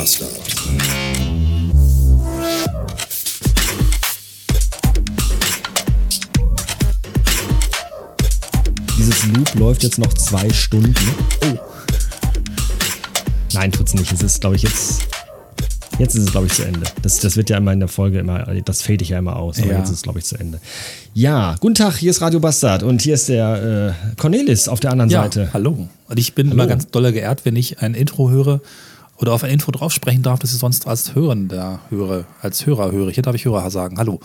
Bastard. Dieses Loop läuft jetzt noch zwei Stunden. Oh. Nein, tut's nicht. Es ist, glaube ich, jetzt. Jetzt ist es, glaube ich, zu Ende. Das, das wird ja immer in der Folge immer, das fade ich ja immer aus, aber Ja. jetzt ist es, glaube ich, zu Ende. Ja, guten Tag, hier ist Radio Bastard und hier ist der äh, Cornelis auf der anderen Ja, Seite. hallo. Und ich bin immer ganz doller geehrt, wenn ich ein Intro höre oder auf ein Intro drauf sprechen darf, das ich sonst als Hörender höre, als Hörer höre. Hier darf ich Hörer sagen. Hallo.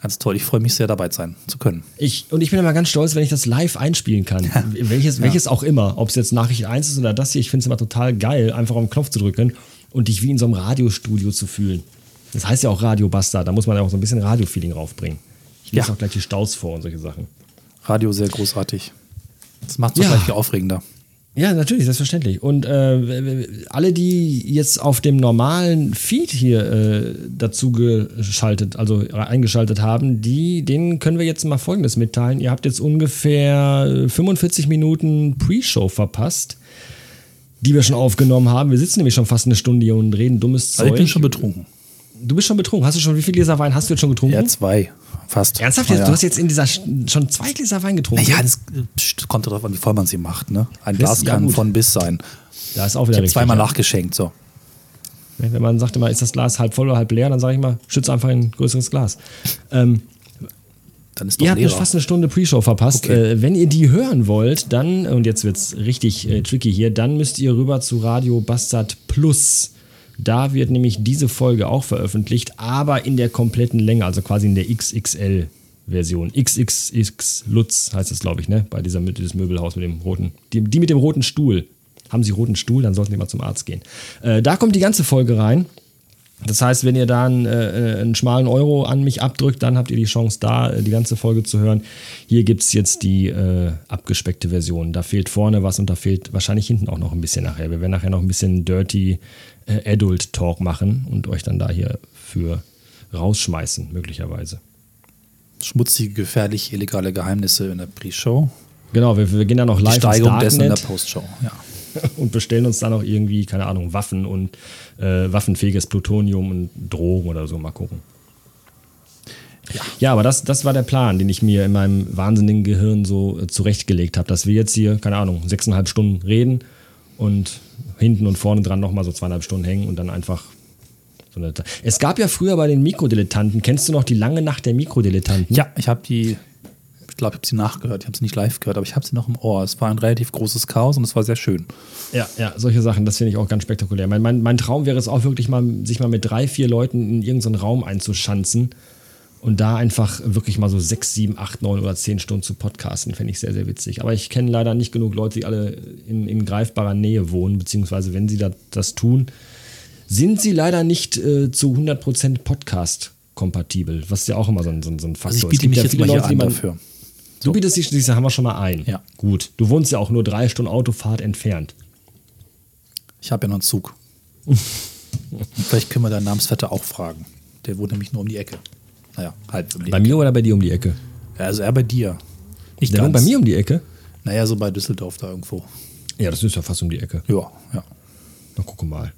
Ganz toll. Ich freue mich sehr, dabei sein zu können. Ich, und ich bin immer ganz stolz, wenn ich das live einspielen kann. welches, welches auch immer. Ob es jetzt Nachricht 1 ist oder das hier. Ich finde es immer total geil, einfach auf den Knopf zu drücken und dich wie in so einem Radiostudio zu fühlen. Das heißt ja auch Radio Bastard. Da muss man ja auch so ein bisschen Radio-Feeling raufbringen. Ich lese Ja. auch gleich die Staus vor und solche Sachen. Radio sehr großartig. Das macht es Ja. gleich viel aufregender. Ja, natürlich, selbstverständlich. Und äh, alle, die jetzt auf dem normalen Feed hier äh, dazu geschaltet, also eingeschaltet haben, die, denen können wir jetzt mal Folgendes mitteilen. Ihr habt jetzt ungefähr 45 Minuten Pre-Show verpasst, die wir schon aufgenommen haben. Wir sitzen nämlich schon fast eine Stunde hier und reden dummes Zeug. Also ich bin schon betrunken. du bist schon betrunken. Hast du schon, wie viele Gläser Wein hast du jetzt schon getrunken? Ja, zwei. Fast. Ernsthaft? Ja. Du hast jetzt in dieser schon zwei Gläser Wein getrunken? Naja, das kommt darauf an, wie voll man sie macht. Ne? Ein Das- Glas ja, kann gut. von bis sein. da ist auch wieder Ich habe zweimal ja. nachgeschenkt. So. Wenn man sagt immer, ist das Glas halb voll oder halb leer, dann sage ich mal, schütze einfach ein größeres Glas. Ähm, Dann ist doch ihr habt fast eine Stunde Pre-Show verpasst. Okay. Äh, wenn ihr die hören wollt, dann, und jetzt wird es richtig äh, tricky hier, dann müsst ihr rüber zu Radio Bastard Plus. Da wird nämlich diese Folge auch veröffentlicht, aber in der kompletten Länge, also quasi in der XXL-Version. XXX Lutz heißt es, glaube ich, ne? Bei dieses Möbelhaus mit dem roten, die, die mit dem roten Stuhl. Haben sie roten Stuhl, dann sollten sie mal zum Arzt gehen. Äh, da kommt die ganze Folge rein. Das heißt, wenn ihr da einen, äh, einen schmalen Euro an mich abdrückt, dann habt ihr die Chance, da äh, die ganze Folge zu hören. Hier gibt es jetzt die äh, abgespeckte Version. Da fehlt vorne was und da fehlt wahrscheinlich hinten auch noch ein bisschen nachher. Wir werden nachher noch ein bisschen Dirty äh, Adult Talk machen und euch dann da hier für rausschmeißen, möglicherweise. Schmutzige, gefährliche, illegale Geheimnisse in der Pre-Show. Genau, wir, wir gehen dann noch Die live ins Steigerung dessen in der Post-Show. Ja. und bestellen uns dann auch irgendwie, keine Ahnung, Waffen und äh, waffenfähiges Plutonium und Drogen oder so. Mal gucken. Ja, aber das, das war der Plan, den ich mir in meinem wahnsinnigen Gehirn so äh, zurechtgelegt habe, dass wir jetzt hier, keine Ahnung, sechseinhalb Stunden reden und hinten und vorne dran nochmal so zweieinhalb Stunden hängen und dann einfach. Es gab ja früher bei den Mikrodilettanten, kennst du noch die lange Nacht der Mikrodilettanten? Ja, ich habe die, ich glaube, ich habe sie nachgehört. Ich habe sie nicht live gehört, aber ich habe sie noch im Ohr. Es war ein relativ großes Chaos und es war sehr schön. Ja, ja, solche Sachen, das finde ich auch ganz spektakulär. Mein, mein, mein Traum wäre es auch wirklich mal, sich mal mit drei, vier Leuten in irgendeinen Raum einzuschanzen und da einfach wirklich mal so sechs, sieben, acht, neun oder zehn Stunden zu podcasten, fände ich sehr, sehr witzig. Aber ich kenne leider nicht genug Leute, die alle in, in greifbarer Nähe wohnen, beziehungsweise wenn sie da, das tun, sind sie leider nicht äh, zu 100% Podcast-kompatibel, was ja auch immer so ein, so ein, so ein Faktor Also ich biete mich ja jetzt viele mal hier Leute, an man- dafür. Du bietest dich, diese haben wir schon mal ein. Ja. Gut. Du wohnst ja auch nur drei Stunden Autofahrt entfernt. Ich habe ja noch einen Zug. Vielleicht können wir deinen Namensvetter auch fragen. Der wohnt nämlich nur um die Ecke. Naja, halb um die Bei Ecke. mir oder bei dir um die Ecke? Ja, also er bei dir. Nicht Der wohnt bei mir um die Ecke? Naja, so bei Düsseldorf da irgendwo. Ja, das ist ja fast um die Ecke. Ja, ja. Na, gucke mal.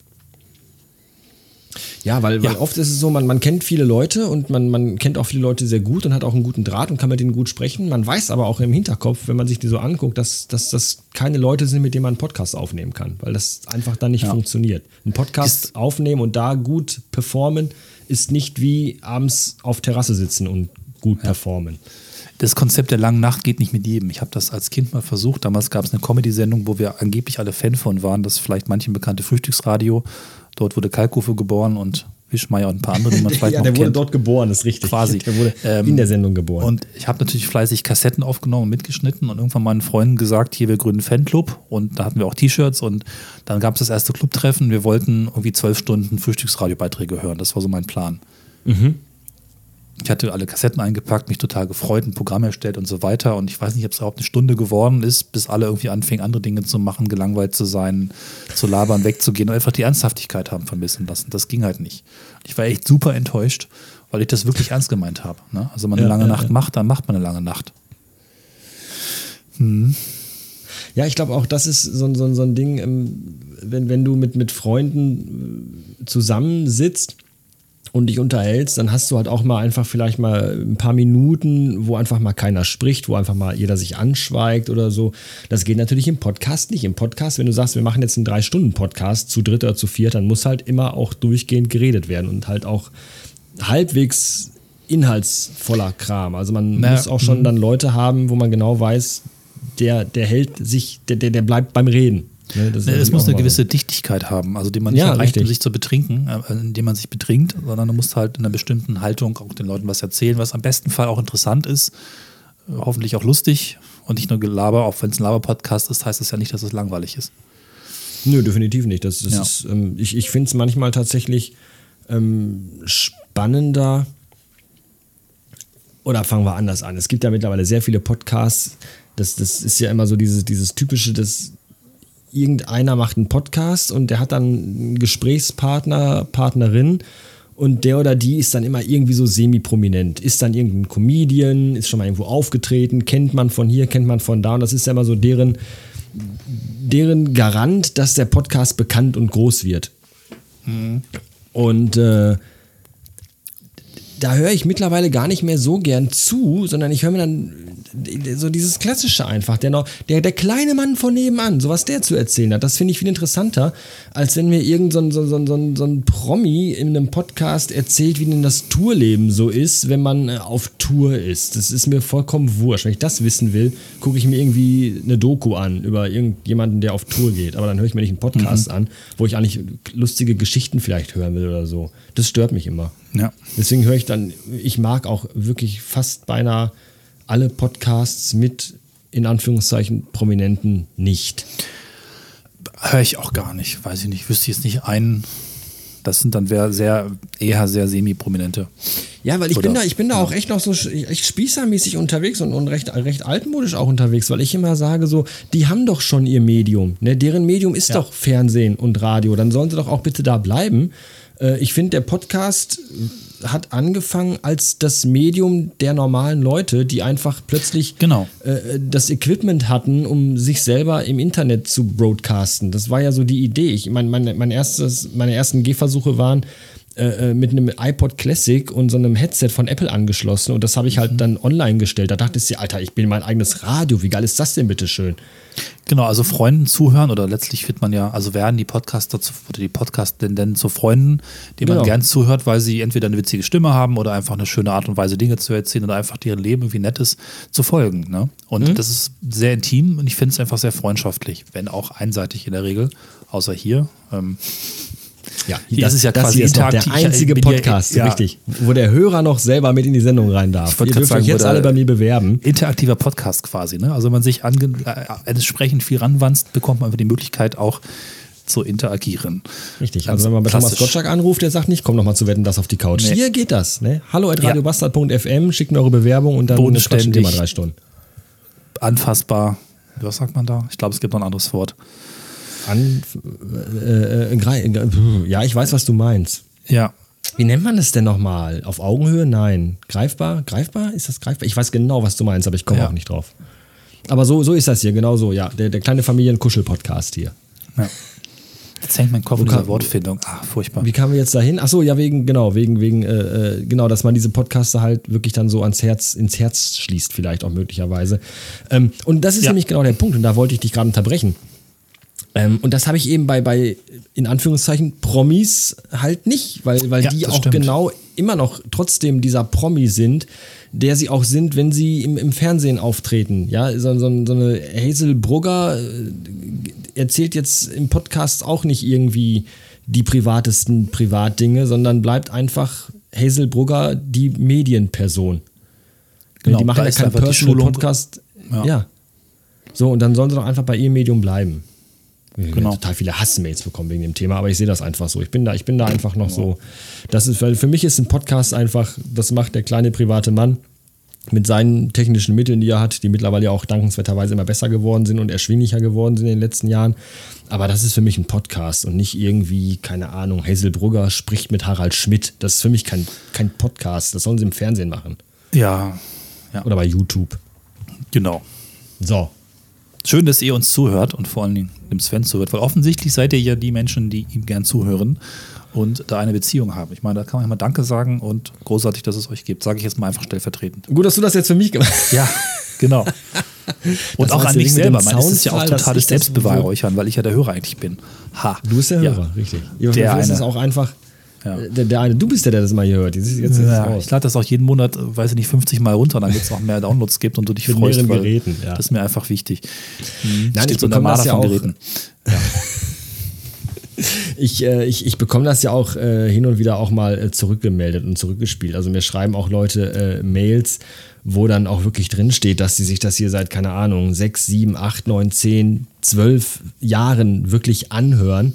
Ja, weil, weil Ja. oft ist es so, man, man kennt viele Leute und man, man kennt auch viele Leute sehr gut und hat auch einen guten Draht und kann mit denen gut sprechen. Man weiß aber auch im Hinterkopf, wenn man sich die so anguckt, dass, dass das keine Leute sind, mit denen man einen Podcast aufnehmen kann, weil das einfach dann nicht Ja. funktioniert. Ein Podcast Ist- aufnehmen und da gut performen ist nicht wie abends auf Terrasse sitzen und gut performen. Das Konzept der langen Nacht geht nicht mit jedem. Ich habe das als Kind mal versucht. Damals gab es eine Comedy-Sendung, wo wir angeblich alle Fan von waren. Das ist vielleicht manchen bekannte Frühstücksradio. Dort wurde Kalkofe geboren und Wischmeier und ein paar andere, die man vielleicht ja, noch der wurde kennt. dort geboren, ist richtig. Quasi. Der wurde Ähm, in der Sendung geboren. Und ich habe natürlich fleißig Kassetten aufgenommen und mitgeschnitten und irgendwann meinen Freunden gesagt, hier, wir gründen Fanclub und da hatten wir auch T-Shirts und dann gab es das erste Clubtreffen. Wir wollten irgendwie zwölf Stunden Frühstücksradiobeiträge hören. Das war so mein Plan. Ich hatte alle Kassetten eingepackt, mich total gefreut, ein Programm erstellt und so weiter. Und ich weiß nicht, ob es überhaupt eine Stunde geworden ist, bis alle irgendwie anfingen, andere Dinge zu machen, gelangweilt zu sein, zu labern, wegzugehen und einfach die Ernsthaftigkeit haben vermissen lassen. Das ging halt nicht. Ich war echt super enttäuscht, weil ich das wirklich ernst gemeint habe. Ne? Also, wenn man eine Ja, lange ja, Nacht ja. macht, dann macht man eine lange Nacht. Ja, ich glaube auch, das ist so, so, so ein Ding, ähm, wenn, wenn du mit, mit Freunden äh, zusammensitzt und dich unterhältst, dann hast du halt auch mal einfach vielleicht mal ein paar Minuten, wo einfach mal keiner spricht, wo einfach mal jeder sich anschweigt oder so. Das geht natürlich im Podcast nicht. Im Podcast, wenn du sagst, wir machen jetzt einen Drei-Stunden-Podcast zu dritt oder zu viert, dann muss halt immer auch durchgehend geredet werden und halt auch halbwegs inhaltsvoller Kram. Also man naja, muss auch schon mhm. dann Leute haben, wo man genau weiß, der, der hält sich, der, der, der bleibt beim Reden. Ne, es muss eine gewisse Dichtigkeit haben, also die man nicht ja, erreicht, um sich zu betrinken, äh, indem man sich betrinkt, sondern du musst halt in einer bestimmten Haltung auch den Leuten was erzählen, was am besten Fall auch interessant ist, äh, hoffentlich auch lustig und nicht nur Gelaber, auch wenn es ein Laber-Podcast ist, heißt das ja nicht, dass es langweilig ist. Nö, definitiv nicht. Das, das ja. ist, ähm, ich ich finde es manchmal tatsächlich ähm, spannender. Oder fangen wir anders an. Es gibt ja mittlerweile sehr viele Podcasts. Das, das ist ja immer so dieses, dieses typische, das, irgendeiner macht einen Podcast und der hat dann einen Gesprächspartner, Partnerin und der oder die ist dann immer irgendwie so semi-prominent. Ist dann irgendein Comedian, ist schon mal irgendwo aufgetreten, kennt man von hier, kennt man von da und das ist ja immer so deren, deren Garant, dass der Podcast bekannt und groß wird. Mhm. Und äh, da höre ich mittlerweile gar nicht mehr so gern zu, sondern ich höre mir dann so dieses Klassische einfach, der, noch, der, der kleine Mann von nebenan, so was der zu erzählen hat, das finde ich viel interessanter, als wenn mir irgendein so, so, so, so, ein Promi in einem Podcast erzählt, wie denn das Tourleben so ist, wenn man äh, auf Tour ist. Das ist mir vollkommen wurscht. Wenn ich das wissen will, gucke ich mir irgendwie eine Doku an über irgendjemanden, der auf Tour geht. Aber dann höre ich mir nicht einen Podcast mhm. an, wo ich eigentlich lustige Geschichten vielleicht hören will oder so. Das stört mich immer. Ja. Deswegen höre ich dann, ich mag auch wirklich fast beinahe alle Podcasts mit in Anführungszeichen Prominenten nicht. Höre ich auch gar nicht, weiß ich nicht. Wüsste jetzt nicht einen. Das sind dann sehr, eher sehr semi-prominente. Ja, weil ich Oder, bin da, ich bin da ja. auch echt noch so echt spießermäßig unterwegs und, und recht, recht altmodisch auch unterwegs, weil ich immer sage so, die haben doch schon ihr Medium. Ne? Deren Medium ist ja. doch Fernsehen und Radio. Dann sollen sie doch auch bitte da bleiben. Äh, ich finde, der Podcast hat angefangen als das Medium der normalen Leute, die einfach plötzlich genau. äh, das Equipment hatten, um sich selber im Internet zu broadcasten. Das war ja so die Idee. Ich meine, mein, mein erstes, meine ersten Gehversuche waren äh, äh, mit einem iPod Classic und so einem Headset von Apple angeschlossen und das habe ich halt mhm. dann online gestellt. Da dachte ich, Alter, ich bin mein eigenes Radio. Wie geil ist das denn bitte schön? Genau, also Freunden zuhören oder letztlich wird man ja, also werden die Podcaster zu, oder die Podcast-Denn zu Freunden, denen genau. man gern zuhört, weil sie entweder eine witzige Stimme haben oder einfach eine schöne Art und Weise Dinge zu erzählen oder einfach deren Leben irgendwie nett ist, zu folgen. Ne? Und mhm. das ist sehr intim und ich finde es einfach sehr freundschaftlich, wenn auch einseitig in der Regel, außer hier. Ähm, ja, hier das ist ja quasi ist der einzige Podcast, ja, richtig, wo der Hörer noch selber mit in die Sendung rein darf. Ihr dürft sagen, euch jetzt alle bei mir bewerben. Interaktiver Podcast quasi, ne? Also wenn man sich äh, entsprechend viel ranwanzt, bekommt man einfach die Möglichkeit auch zu interagieren. Richtig, also wenn man bei Thomas Gottschalk anruft, der sagt nicht, komm noch mal zu wetten, das auf die Couch. Nee. Hier geht das, ne? Hallo at radiobastard.fm, schickt mir eure Bewerbung und dann quatschen wir mal drei Stunden. Anfassbar. Was sagt man da? Ich glaube, es gibt noch ein anderes Wort an. Äh, äh, ja, ich weiß, was du meinst. Ja. Wie nennt man das denn nochmal? Auf Augenhöhe? Nein. Greifbar? Greifbar? Ist das greifbar? Ich weiß genau, was du meinst, aber ich komme ja. auch nicht drauf. Aber so, so ist das hier, genau so, ja. Der, der kleine Familienkuschel-Podcast hier. Ja. Jetzt hängt mein Kopf in dieser Wortfindung. Ach, furchtbar. Wie kamen wir jetzt dahin? Achso, ja, wegen, genau, wegen, wegen, äh, äh, genau, dass man diese Podcaster halt wirklich dann so ans Herz, ins Herz schließt, vielleicht auch möglicherweise. Ähm, und das ist ja. nämlich genau der Punkt, und da wollte ich dich gerade unterbrechen. Ähm, und das habe ich eben bei, bei, in Anführungszeichen, Promis halt nicht, weil, weil ja, die auch stimmt. genau immer noch trotzdem dieser Promi sind, der sie auch sind, wenn sie im, im Fernsehen auftreten. Ja, so, so, so eine Hazel Brugger äh, erzählt jetzt im Podcast auch nicht irgendwie die privatesten Privatdinge, sondern bleibt einfach Hazel Brugger die Medienperson. Genau, die machen ja keinen Personal Podcast. Ja. ja. So, und dann sollen sie doch einfach bei ihrem Medium bleiben. Ich genau. total viele Hassmails bekommen wegen dem Thema, aber ich sehe das einfach so. Ich bin da, ich bin da einfach noch so. Das ist, weil für mich ist ein Podcast einfach, das macht der kleine private Mann mit seinen technischen Mitteln, die er hat, die mittlerweile auch dankenswerterweise immer besser geworden sind und erschwinglicher geworden sind in den letzten Jahren. Aber das ist für mich ein Podcast und nicht irgendwie, keine Ahnung, Hazel Brugger spricht mit Harald Schmidt. Das ist für mich kein, kein Podcast. Das sollen sie im Fernsehen machen. Ja. ja. Oder bei YouTube. Genau. So, Schön, dass ihr uns zuhört und vor allen Dingen dem Sven zuhört, weil offensichtlich seid ihr ja die Menschen, die ihm gern zuhören und da eine Beziehung haben. Ich meine, da kann man mal Danke sagen und großartig, dass es euch gibt. Sage ich jetzt mal einfach stellvertretend. Gut, dass du das jetzt für mich gemacht hast. Ja, genau. Und Das auch an mich selber. Man, das ist ja auch totales Selbstbeweihräuchern, weil ich ja der Hörer eigentlich bin. Ha. Du bist der Ja. Hörer, richtig. Ja, Der das ist eine. auch einfach. Ja. Der, der eine, du bist der, der das mal hier hört. Jetzt, jetzt Ja, ich lade das auch jeden Monat, weiß ich nicht, 50 Mal runter, damit es auch mehr Downloads gibt und du dich Mit freust. mehreren Geräten, ja. Das ist mir einfach wichtig. Mhm. Nein, Steht ich so bekomme das ja auch- Geräten. Ich, äh, ich, ich bekomme das ja auch äh, hin und wieder auch mal äh, zurückgemeldet und zurückgespielt. Also mir schreiben auch Leute äh, Mails, wo dann auch wirklich drin steht, dass sie sich das hier seit, keine Ahnung, sechs, sieben, acht, neun, zehn, zwölf Jahren wirklich anhören.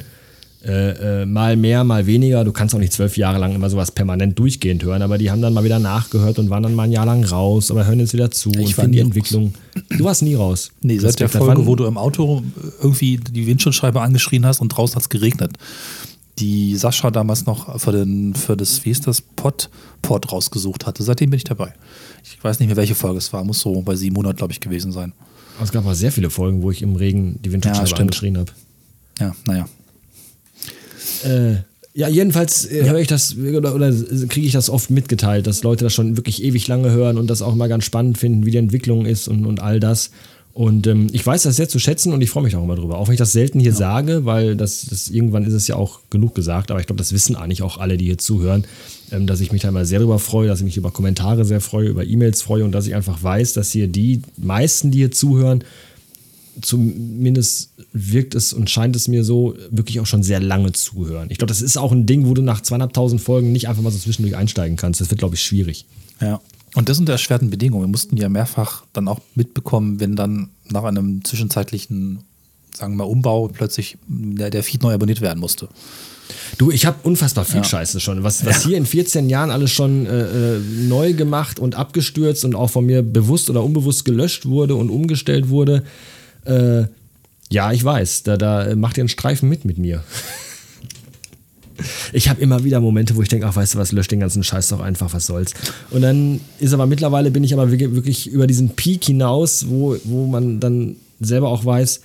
Äh, äh, mal mehr, mal weniger. Du kannst auch nicht zwölf Jahre lang immer sowas permanent durchgehend hören, aber die haben dann mal wieder nachgehört und waren dann mal ein Jahr lang raus, aber hören jetzt wieder zu und war finden die raus. Entwicklung. Du warst nie raus. Nee, seit der. Folge, wo du im Auto irgendwie die Windschutzscheibe angeschrien hast und draußen hat es geregnet. Die Sascha damals noch für, den, für das, wie ist das, Pod, Pod rausgesucht hatte. Seitdem bin ich dabei. Ich weiß nicht mehr, welche Folge es war. Muss so bei 700, glaube ich, gewesen sein. Es gab auch sehr viele Folgen, wo ich im Regen die Windschutzscheibe stimmt. angeschrien habe. Ja, naja. Äh, ja, jedenfalls äh, höre ich das oder, oder kriege ich das oft mitgeteilt, dass Leute das schon wirklich ewig lange hören und das auch mal ganz spannend finden, wie die Entwicklung ist und, und all das. Und ähm, ich weiß das sehr zu schätzen und ich freue mich auch immer drüber. Auch wenn ich das selten hier sage, weil das, das irgendwann ist es ja auch genug gesagt, aber ich glaube, das wissen eigentlich auch alle, die hier zuhören, ähm, dass ich mich da immer sehr drüber freue, dass ich mich über Kommentare sehr freue, über E-Mails freue und dass ich einfach weiß, dass hier die meisten, die hier zuhören, zumindest wirkt es und scheint es mir so, wirklich auch schon sehr lange zuhören. Ich glaube, das ist auch ein Ding, wo du nach zweieinhalbtausend Folgen nicht einfach mal so zwischendurch einsteigen kannst. Das wird, glaube ich, schwierig. Ja. Und das sind erschwerten Bedingungen. Wir mussten ja mehrfach dann auch mitbekommen, wenn dann nach einem zwischenzeitlichen, sagen wir mal, Umbau plötzlich der, der Feed neu abonniert werden musste. Du, ich habe unfassbar viel Ja. Scheiße schon. Was, was hier in 14 Jahren alles schon äh, äh, neu gemacht und abgestürzt und auch von mir bewusst oder unbewusst gelöscht wurde und umgestellt wurde. Äh, ja, ich weiß, da, da macht ihr einen Streifen mit mit mir. Ich habe immer wieder Momente, wo ich denke, ach, weißt du was, lösch den ganzen Scheiß doch einfach, was soll's. Und dann ist aber mittlerweile bin ich aber wirklich über diesen Peak hinaus, wo, wo man dann selber auch weiß,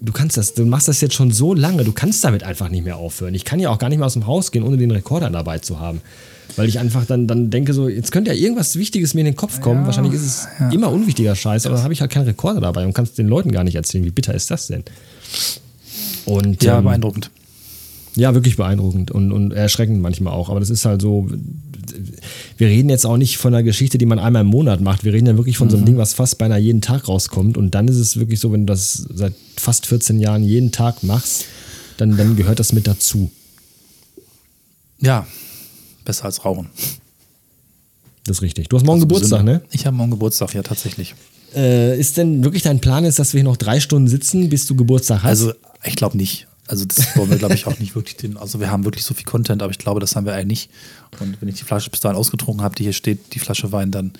du kannst das, du machst das jetzt schon so lange, du kannst damit einfach nicht mehr aufhören. Ich kann ja auch gar nicht mehr aus dem Haus gehen, ohne den Rekorder dabei zu haben. Weil ich einfach dann, dann denke, so, jetzt könnte ja irgendwas Wichtiges mir in den Kopf kommen. Wahrscheinlich ist es immer unwichtiger Scheiß, aber dann habe ich halt keinen Rekorder dabei und kann es den Leuten gar nicht erzählen. Wie bitter ist das denn? Und, Ja, ähm, beeindruckend. ja, wirklich beeindruckend und, und erschreckend manchmal auch. Aber das ist halt so. Wir reden jetzt auch nicht von einer Geschichte, die man einmal im Monat macht. Wir reden ja wirklich von so einem Ding, was fast beinahe jeden Tag rauskommt. Und dann ist es wirklich so, wenn du das seit fast 14 Jahren jeden Tag machst, dann, dann gehört das mit dazu. Ja, besser als Rauchen. Das ist richtig. Du hast morgen Geburtstag, Gesünder. ne? Ich habe morgen Geburtstag, ja, tatsächlich. Äh, ist denn wirklich dein Plan jetzt, dass wir hier noch drei Stunden sitzen, bis du Geburtstag hast? Also, ich glaube nicht. Also, das wollen wir, glaube ich, auch nicht wirklich. Den, also, wir haben wirklich so viel Content, aber ich glaube, das haben wir eigentlich nicht. Und wenn ich die Flasche bis dahin ausgetrunken habe, die hier steht, die Flasche Wein, dann,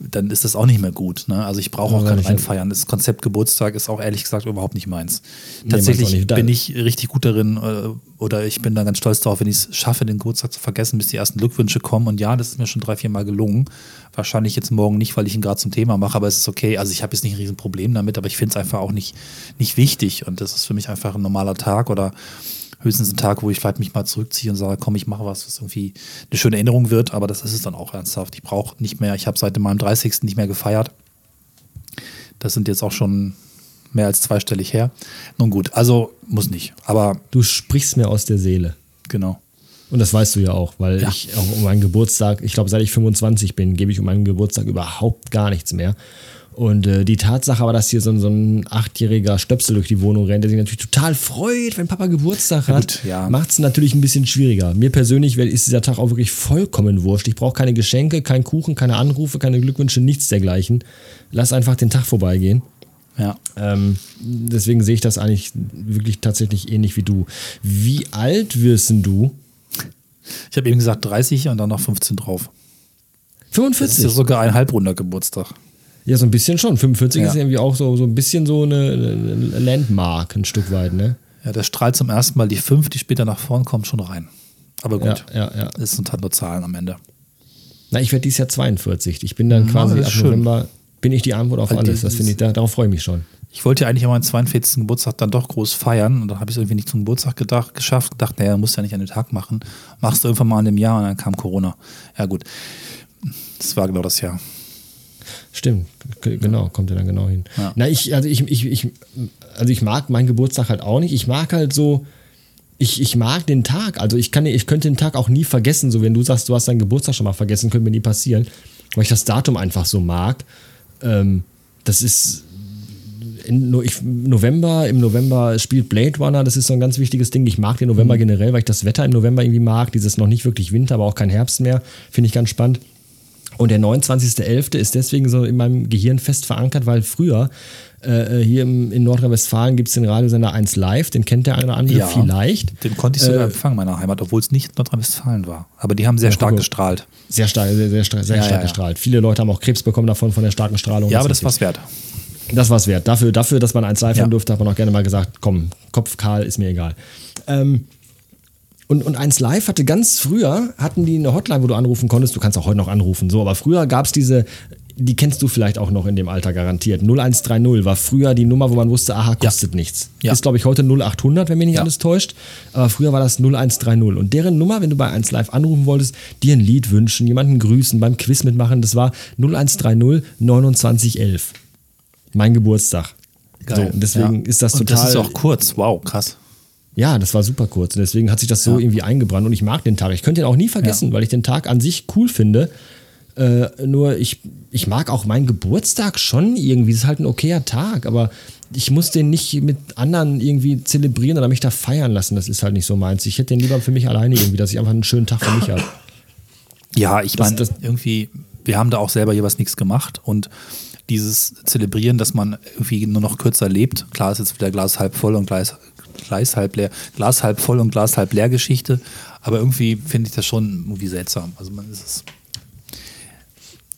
dann ist das auch nicht mehr gut. Ne? Also, ich brauche auch Ja, kein Reinfeiern. Das Konzept Geburtstag ist auch ehrlich gesagt überhaupt nicht meins. Tatsächlich nicht. Bin ich richtig gut darin, äh, oder ich bin da ganz stolz darauf, wenn ich es schaffe, den Geburtstag zu vergessen, bis die ersten Glückwünsche kommen. Und ja, das ist mir schon drei, vier Mal gelungen. Wahrscheinlich jetzt morgen nicht, weil ich ihn gerade zum Thema mache, aber es ist okay. Also ich habe jetzt nicht ein Riesenproblem damit, aber ich finde es einfach auch nicht, nicht wichtig. Und das ist für mich einfach ein normaler Tag oder höchstens ein Tag, wo ich vielleicht mich mal zurückziehe und sage, komm, ich mache was, was irgendwie eine schöne Erinnerung wird, aber das ist es dann auch ernsthaft. Ich brauche nicht mehr, ich habe seit meinem 30. nicht mehr gefeiert. Das sind jetzt auch schon mehr als zweistellig her. Nun gut, also muss nicht, aber du sprichst mir aus der Seele. genau. Und das weißt du ja auch, weil Ja. ich auch um meinen Geburtstag, ich glaube, seit ich 25 bin, gebe ich um meinen Geburtstag überhaupt gar nichts mehr. Und äh, die Tatsache aber, dass hier so, ein- so ein achtjähriger Stöpsel durch die Wohnung rennt, der sich natürlich total freut, wenn Papa Geburtstag Ja, hat, ja. macht es natürlich ein bisschen schwieriger. Mir persönlich ist dieser Tag auch wirklich vollkommen wurscht. Ich brauche keine Geschenke, keinen Kuchen, keine Anrufe, keine Glückwünsche, nichts dergleichen. Lass einfach den Tag vorbeigehen. Ja. Ähm, deswegen sehe ich das eigentlich wirklich tatsächlich ähnlich wie du. Wie alt wirst denn du? Ich habe eben gesagt 30 und dann noch 15 drauf. Das ist 45? ja sogar ein halbrunder Geburtstag. Ja, so ein bisschen schon. 45 Ja. ist irgendwie auch so, so ein bisschen so eine, Landmark, ein Stück weit, ne? Ja, der strahlt zum ersten Mal die 5, die später nach vorn kommt, schon rein. Aber gut, Ja, ja, es sind halt nur Zahlen am Ende. Na, ich werde dieses Jahr 42. Ich bin dann Ja, quasi das ab. November, bin ich die Antwort auf Weil alles. Das finde ich, da, darauf freue ich mich schon. Ich wollte ja eigentlich an meinen 42. Geburtstag dann doch groß feiern und dann habe ich es irgendwie nicht zum Geburtstag gedacht, geschafft. Gedacht, naja, musst ja nicht an den Tag machen. Machst du irgendwann mal in dem Jahr und dann kam Corona. Ja, gut. Das war genau das Jahr. Stimmt, genau, kommt ja dann genau hin. Ja. Na, ich, also ich, ich, ich, also ich mag meinen Geburtstag halt auch nicht. Ich mag halt so, ich, ich mag den Tag. Also ich kann, ich könnte den Tag auch nie vergessen. So, wenn du sagst, du hast deinen Geburtstag schon mal vergessen, könnte mir nie passieren. Weil ich das Datum einfach so mag. Ähm, das ist in November, im November spielt Blade Runner, das ist so ein ganz wichtiges Ding. Ich mag den November mhm. generell, weil ich das Wetter im November irgendwie mag. Dieses noch nicht wirklich Winter, aber auch kein Herbst mehr. Finde ich ganz spannend. Und der 29.11. ist deswegen so in meinem Gehirn fest verankert, weil früher äh, hier im, in Nordrhein-Westfalen gibt es den Radiosender 1 Live, den kennt der eine oder andere ja, vielleicht. Den konnte ich sogar äh, empfangen, meiner Heimat, obwohl es nicht Nordrhein-Westfalen war. Aber die haben sehr ja, stark gestrahlt. Sehr stark, sehr, sehr, sehr, ja, stark gestrahlt. Viele Leute haben auch Krebs bekommen davon, von der starken Strahlung. Ja, aber das war es wert. Das war es wert. Dafür, dafür, dass man 1 Live hören durfte, hat man auch gerne mal gesagt, komm, Kopf kahl, ist mir egal. Ähm, und, und 1 Live hatte ganz früher, hatten die eine Hotline, wo du anrufen konntest. Du kannst auch heute noch anrufen, so. Aber früher gab es diese, die kennst du vielleicht auch noch in dem Alter garantiert. 0130 war früher die Nummer, wo man wusste, aha, kostet ja. nichts. Ja. Ist, glaube ich, heute 0800, wenn mich nicht ja. alles täuscht. Aber früher war das 0130. Und deren Nummer, wenn du bei 1 Live anrufen wolltest, dir ein Lied wünschen, jemanden grüßen, beim Quiz mitmachen, das war 0130 2911. Mein Geburtstag. Geil. So, und deswegen ist das total. Und das ist auch kurz. Wow, krass. Ja, das war super kurz. Und deswegen hat sich das so ja. irgendwie eingebrannt und ich mag den Tag. Ich könnte ihn auch nie vergessen, ja. weil ich den Tag an sich cool finde. Äh, nur ich, ich mag auch meinen Geburtstag schon irgendwie. Es ist halt ein okayer Tag, aber ich muss den nicht mit anderen irgendwie zelebrieren oder mich da feiern lassen. Das ist halt nicht so meins. Ich hätte den lieber für mich alleine irgendwie, dass ich einfach einen schönen Tag für mich habe. Ja, ich meine, irgendwie, wir haben da auch selber jeweils nichts gemacht und dieses Zelebrieren, dass man irgendwie nur noch kürzer lebt. Klar ist jetzt wieder Glas halb voll und Glas, Glas halb leer, Glas halb voll und Glas halb leer Geschichte. Aber irgendwie finde ich das schon irgendwie seltsam. Also man ist es.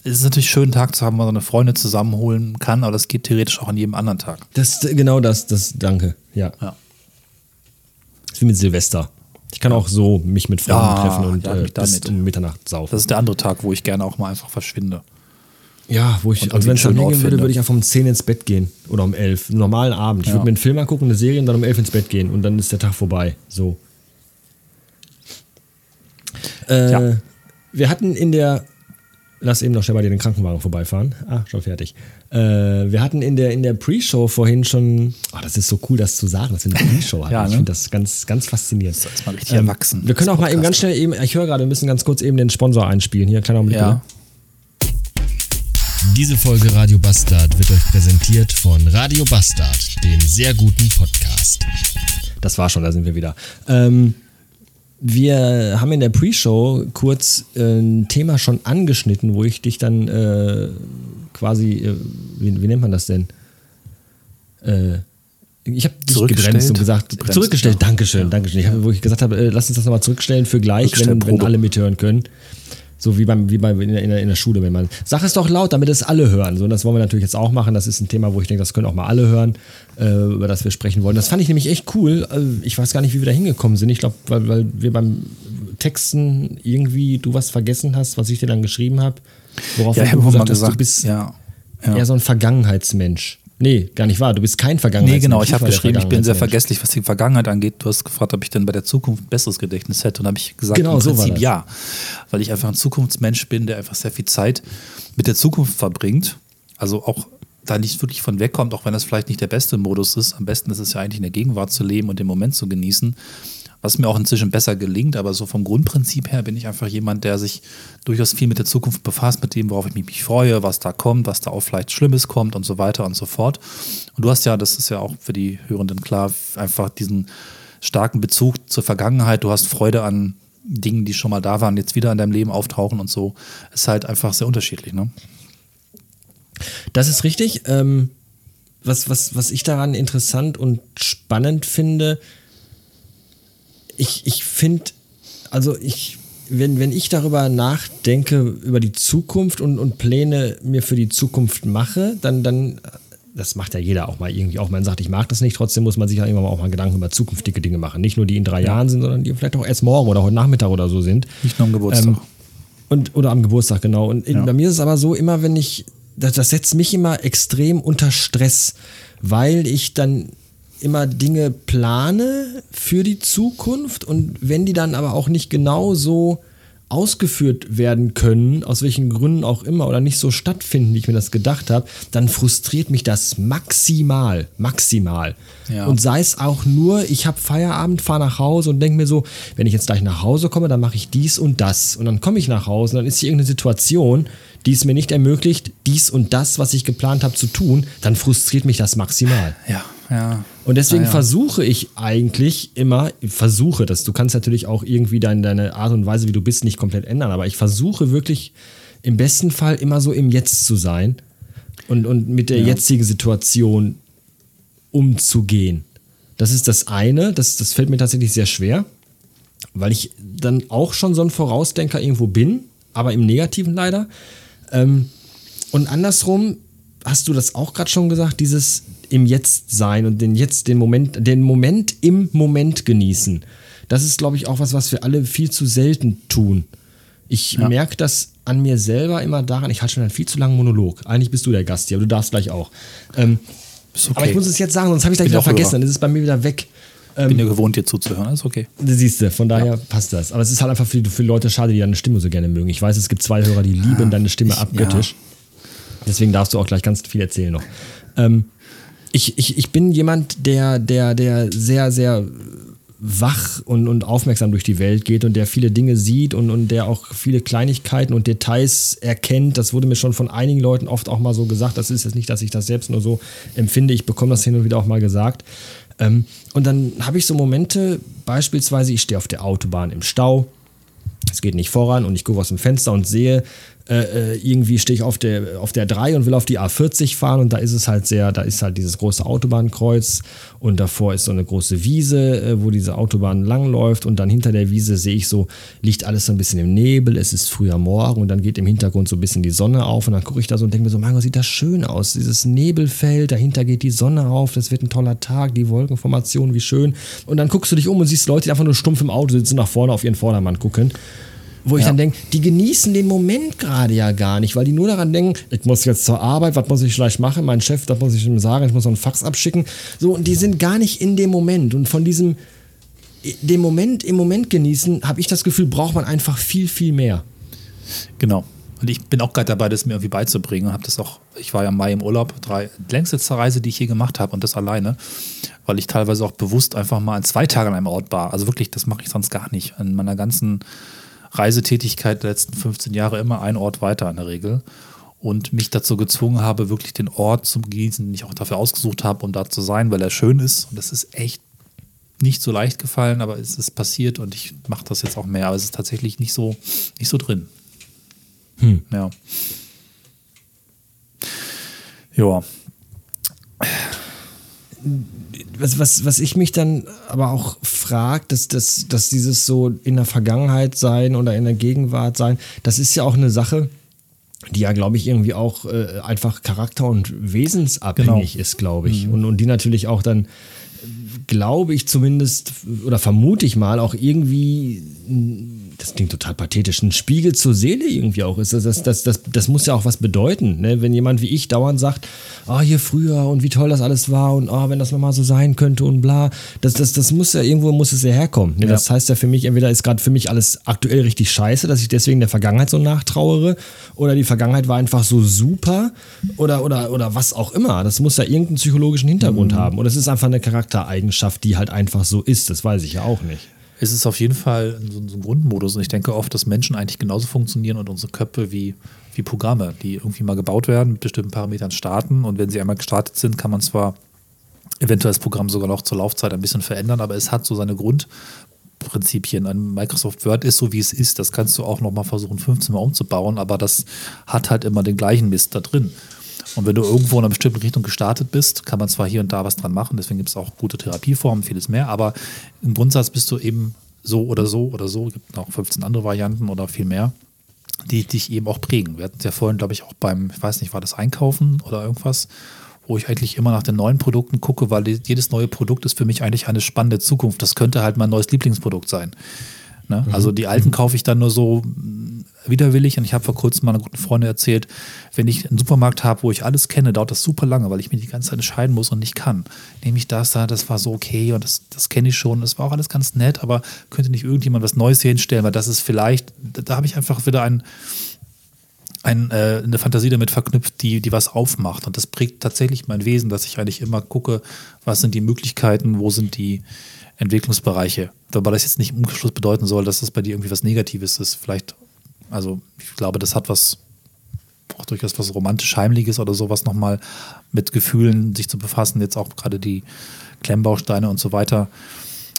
Es ist natürlich schön, einen Tag zu haben, wo man seine Freunde zusammenholen kann, aber das geht theoretisch auch an jedem anderen Tag. Das genau das, das danke. Ja. ja. Das ist wie mit Silvester. Ich kann auch so mich mit Freunden ja, treffen und ja, äh, bis um Mitternacht saufen. Das ist der andere Tag, wo ich gerne auch mal einfach verschwinde. Ja, wo ich, also wenn es dann hingehen würde, würde ich einfach um 10 ins Bett gehen oder um 11. Einen normalen Abend. Ich ja. würde mir einen Film angucken, eine Serie und dann um 11 ins Bett gehen und dann ist der Tag vorbei. So. Äh, ja. Wir hatten in der, lass eben noch schnell bei dir den Krankenwagen vorbeifahren. Ah, schon fertig. Äh, wir hatten in der, in der Pre-Show vorhin schon, oh, das ist so cool, das zu sagen, dass wir eine Pre-Show hatten. ja, ne? Ich finde das ganz, ganz faszinierend. Das ist mal richtig ähm, erwachsen. Wir können auch mal eben ganz schnell eben, ich höre gerade, wir müssen ganz kurz eben den Sponsor einspielen. Hier, kleiner Augenblick. Ja. Diese Folge Radio Bastard wird euch präsentiert von Radio Bastard, dem sehr guten Podcast. Das war schon, da sind wir wieder. Ähm, wir haben in der Pre-Show kurz äh, ein Thema schon angeschnitten, wo ich dich dann äh, quasi, äh, wie, wie, nennt man das denn? Äh, ich habe dich gebremst und gesagt, gebremst, zurückgestellt, ja. Dankeschön, ja. Dankeschön. Ich hab, wo ich gesagt habe, äh, lass uns das nochmal zurückstellen für gleich, wenn, wenn alle mithören können. So wie beim, wie beim in, der, in der Schule, wenn man. Sag es doch laut, damit es alle hören. So, und das wollen wir natürlich jetzt auch machen. Das ist ein Thema, wo ich denke, das können auch mal alle hören, äh, über das wir sprechen wollen. Das fand ich nämlich echt cool. Also, ich weiß gar nicht, wie wir da hingekommen sind. Ich glaube, weil, weil wir beim Texten irgendwie du was vergessen hast, was ich dir dann geschrieben habe. Worauf ja, du gesagt hast, du bist ja, ja. eher so ein Vergangenheitsmensch. Nee, gar nicht wahr. Du bist kein Vergangenheitsmensch. Nee, genau. Ich habe geschrieben, ich bin sehr vergesslich, was die Vergangenheit angeht. Du hast gefragt, ob ich denn bei der Zukunft ein besseres Gedächtnis hätte. Und habe ich gesagt, genau, im Prinzip so ja. Weil ich einfach ein Zukunftsmensch bin, der einfach sehr viel Zeit mit der Zukunft verbringt. Also auch da nicht wirklich von wegkommt, auch wenn das vielleicht nicht der beste Modus ist. Am besten ist es ja eigentlich in der Gegenwart zu leben und den Moment zu genießen was mir auch inzwischen besser gelingt, aber so vom Grundprinzip her bin ich einfach jemand, der sich durchaus viel mit der Zukunft befasst, mit dem, worauf ich mich freue, was da kommt, was da auch vielleicht Schlimmes kommt und so weiter und so fort. Und du hast ja, das ist ja auch für die Hörenden klar, einfach diesen starken Bezug zur Vergangenheit. Du hast Freude an Dingen, die schon mal da waren, jetzt wieder in deinem Leben auftauchen und so. Ist halt einfach sehr unterschiedlich, ne? Das ist richtig. Ähm, was, was, was ich daran interessant und spannend finde, ich, ich finde, also ich, wenn, wenn ich darüber nachdenke, über die Zukunft und, und Pläne mir für die Zukunft mache, dann, dann, das macht ja jeder auch mal irgendwie, auch man sagt, ich mag das nicht, trotzdem muss man sich ja irgendwann auch mal Gedanken über zukünftige Dinge machen. Nicht nur die in drei ja. Jahren sind, sondern die vielleicht auch erst morgen oder heute Nachmittag oder so sind. Nicht nur am Geburtstag. Ähm, und, oder am Geburtstag, genau. Und in, ja. bei mir ist es aber so, immer wenn ich, das, das setzt mich immer extrem unter Stress weil ich dann immer Dinge plane für die Zukunft und wenn die dann aber auch nicht genau so ausgeführt werden können, aus welchen Gründen auch immer, oder nicht so stattfinden, wie ich mir das gedacht habe, dann frustriert mich das maximal, maximal. Ja. Und sei es auch nur, ich habe Feierabend, fahre nach Hause und denke mir so, wenn ich jetzt gleich nach Hause komme, dann mache ich dies und das. Und dann komme ich nach Hause und dann ist hier irgendeine Situation, die es mir nicht ermöglicht, dies und das, was ich geplant habe, zu tun, dann frustriert mich das maximal. Ja, ja. Und deswegen ah, ja. versuche ich eigentlich immer, versuche das, du kannst natürlich auch irgendwie dein, deine Art und Weise, wie du bist, nicht komplett ändern, aber ich versuche wirklich im besten Fall immer so im Jetzt zu sein und, und mit der ja. jetzigen Situation umzugehen. Das ist das eine, das, das fällt mir tatsächlich sehr schwer, weil ich dann auch schon so ein Vorausdenker irgendwo bin, aber im Negativen leider. Ähm, und andersrum hast du das auch gerade schon gesagt, dieses im Jetzt sein und den jetzt den Moment, den Moment im Moment genießen. Das ist, glaube ich, auch was, was wir alle viel zu selten tun. Ich ja. merke das an mir selber immer daran, ich halte schon einen viel zu langen Monolog. Eigentlich bist du der Gast hier, aber du darfst gleich auch. Ähm, okay. Aber ich muss es jetzt sagen, sonst habe ich es gleich wieder vergessen, dann ist es bei mir wieder weg. Ich bin ja gewohnt, dir zuzuhören, ist okay. Siehst du, von daher ja. passt das. Aber es ist halt einfach für, für Leute schade, die deine Stimme so gerne mögen. Ich weiß, es gibt zwei Hörer, die lieben deine Stimme abgöttisch. Ja. Deswegen darfst du auch gleich ganz viel erzählen noch. Ähm, ich, ich, ich bin jemand, der, der, der sehr, sehr wach und, und aufmerksam durch die Welt geht und der viele Dinge sieht und, und der auch viele Kleinigkeiten und Details erkennt. Das wurde mir schon von einigen Leuten oft auch mal so gesagt. Das ist jetzt nicht, dass ich das selbst nur so empfinde. Ich bekomme das hin und wieder auch mal gesagt. Ähm, und dann habe ich so Momente, beispielsweise, ich stehe auf der Autobahn im Stau. Es geht nicht voran und ich gucke aus dem Fenster und sehe, äh, äh, irgendwie stehe ich auf der, auf der 3 und will auf die A40 fahren und da ist es halt sehr, da ist halt dieses große Autobahnkreuz und davor ist so eine große Wiese, äh, wo diese Autobahn langläuft und dann hinter der Wiese sehe ich so, liegt alles so ein bisschen im Nebel, es ist früher Morgen und dann geht im Hintergrund so ein bisschen die Sonne auf und dann gucke ich da so und denke mir so, mein Gott, sieht das schön aus, dieses Nebelfeld, dahinter geht die Sonne auf, das wird ein toller Tag, die Wolkenformation, wie schön. Und dann guckst du dich um und siehst Leute, die einfach nur stumpf im Auto sitzen, nach vorne auf ihren Vordermann gucken wo ich dann denke, die genießen den Moment gerade ja gar nicht, weil die nur daran denken, ich muss jetzt zur Arbeit, was muss ich vielleicht machen? Mein Chef, das muss ich ihm sagen, ich muss noch einen Fax abschicken. So, und die sind gar nicht in dem Moment. Und von diesem, dem Moment im Moment genießen, habe ich das Gefühl, braucht man einfach viel, viel mehr. Genau. Und ich bin auch gerade dabei, das mir irgendwie beizubringen. Habe das auch, ich war ja im Mai im Urlaub, drei, längste Reise, die ich je gemacht habe und das alleine, weil ich teilweise auch bewusst einfach mal in zwei Tagen an einem Ort war. Also wirklich, das mache ich sonst gar nicht. In meiner ganzen Reisetätigkeit der letzten 15 Jahre immer ein Ort weiter in der Regel und mich dazu gezwungen habe, wirklich den Ort zu genießen, den ich auch dafür ausgesucht habe, um da zu sein, weil er schön ist. Und das ist echt nicht so leicht gefallen, aber es ist passiert und ich mache das jetzt auch mehr. Aber es ist tatsächlich nicht so, nicht so drin. Hm. Ja. Ja was, was, was ich mich dann aber auch frage, dass, dass, dass dieses so in der Vergangenheit sein oder in der Gegenwart sein, das ist ja auch eine Sache, die ja, glaube ich, irgendwie auch äh, einfach charakter- und wesensabhängig genau. ist, glaube ich. Mhm. Und, und die natürlich auch dann, glaube ich zumindest, oder vermute ich mal, auch irgendwie das klingt total pathetisch, ein Spiegel zur Seele irgendwie auch ist. Das, das, das, das, muss ja auch was bedeuten. Ne? Wenn jemand wie ich dauernd sagt, ah, oh, hier früher und wie toll das alles war und oh, wenn das nochmal so sein könnte und bla, das, das, das muss ja irgendwo muss es ja herkommen. Ne? Ja. Das heißt ja für mich, entweder ist gerade für mich alles aktuell richtig scheiße, dass ich deswegen der Vergangenheit so nachtrauere, oder die Vergangenheit war einfach so super oder, oder, oder was auch immer. Das muss ja irgendeinen psychologischen Hintergrund mhm. haben. Oder es ist einfach eine Charaktereigenschaft, die halt einfach so ist. Das weiß ich ja auch nicht es ist auf jeden Fall so, ein Grundmodus. Und ich denke oft, dass Menschen eigentlich genauso funktionieren und unsere Köpfe wie, wie Programme, die irgendwie mal gebaut werden, mit bestimmten Parametern starten. Und wenn sie einmal gestartet sind, kann man zwar eventuell das Programm sogar noch zur Laufzeit ein bisschen verändern, aber es hat so seine Grundprinzipien. Ein Microsoft Word ist so, wie es ist. Das kannst du auch noch mal versuchen, 15 Mal umzubauen, aber das hat halt immer den gleichen Mist da drin. Und wenn du irgendwo in einer bestimmten Richtung gestartet bist, kann man zwar hier und da was dran machen, deswegen gibt es auch gute Therapieformen, vieles mehr, aber im Grundsatz bist du eben so oder so oder so, es gibt noch 15 andere Varianten oder viel mehr, die dich eben auch prägen. Wir hatten es ja vorhin, glaube ich, auch beim, ich weiß nicht, war das Einkaufen oder irgendwas, wo ich eigentlich immer nach den neuen Produkten gucke, weil jedes neue Produkt ist für mich eigentlich eine spannende Zukunft. Das könnte halt mein neues Lieblingsprodukt sein. Ne? Mhm. Also die alten kaufe ich dann nur so widerwillig. Und ich habe vor kurzem meiner guten Freundin erzählt, wenn ich einen Supermarkt habe, wo ich alles kenne, dauert das super lange, weil ich mir die ganze Zeit entscheiden muss und nicht kann. Nehme ich das da, das war so okay und das, das kenne ich schon, das war auch alles ganz nett, aber könnte nicht irgendjemand was Neues hier hinstellen, weil das ist vielleicht, da, da habe ich einfach wieder ein, ein, äh, eine Fantasie damit verknüpft, die, die was aufmacht. Und das prägt tatsächlich mein Wesen, dass ich eigentlich immer gucke, was sind die Möglichkeiten, wo sind die Entwicklungsbereiche. Wobei das jetzt nicht im Umschluss bedeuten soll, dass das bei dir irgendwie was Negatives ist. Vielleicht also ich glaube, das hat was, auch durchaus was romantisch-heimliches oder sowas nochmal mit Gefühlen sich zu befassen. Jetzt auch gerade die Klemmbausteine und so weiter.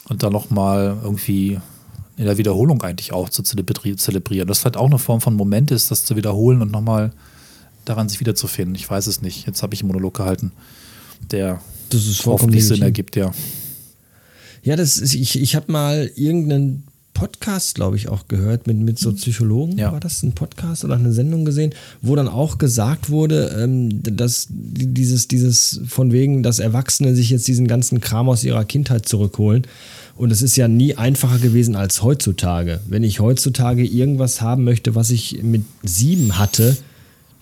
Und dann nochmal irgendwie in der Wiederholung eigentlich auch zu zelebrieren. Das vielleicht auch eine Form von Moment ist, das zu wiederholen und nochmal daran sich wiederzufinden. Ich weiß es nicht. Jetzt habe ich einen Monolog gehalten, der das ist hoffentlich Sinn ergibt, ja. Ja, das ist, ich, ich habe mal irgendeinen Podcast, glaube ich, auch gehört mit, mit so mhm. Psychologen. Ja. War das ein Podcast oder eine Sendung gesehen, wo dann auch gesagt wurde, ähm, dass dieses, dieses von wegen, dass Erwachsene sich jetzt diesen ganzen Kram aus ihrer Kindheit zurückholen. Und es ist ja nie einfacher gewesen als heutzutage. Wenn ich heutzutage irgendwas haben möchte, was ich mit sieben hatte,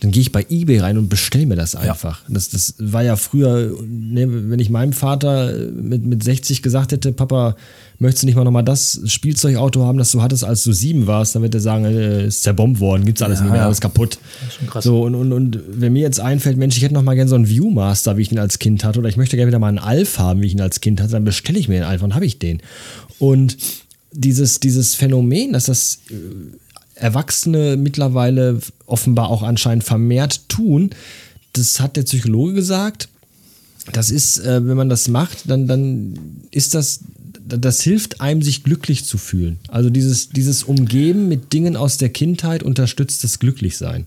dann gehe ich bei eBay rein und bestelle mir das einfach. Ja. Das, das war ja früher, ne, wenn ich meinem Vater mit, mit 60 gesagt hätte, Papa, möchtest du nicht mal nochmal das Spielzeugauto haben, das du hattest, als du sieben warst, dann wird er sagen, äh, ist zerbombt worden, gibt's alles ja, nicht mehr, alles kaputt. So, und, und, und wenn mir jetzt einfällt, Mensch, ich hätte noch mal gerne so einen Viewmaster, wie ich ihn als Kind hatte, oder ich möchte gerne wieder mal einen Alf haben, wie ich ihn als Kind hatte, dann bestelle ich mir den einfach und habe ich den. Und dieses, dieses Phänomen, dass das äh, Erwachsene mittlerweile offenbar auch anscheinend vermehrt tun. Das hat der Psychologe gesagt. Das ist, äh, wenn man das macht, dann, dann ist das, das hilft einem, sich glücklich zu fühlen. Also dieses, dieses Umgeben mit Dingen aus der Kindheit unterstützt das Glücklichsein.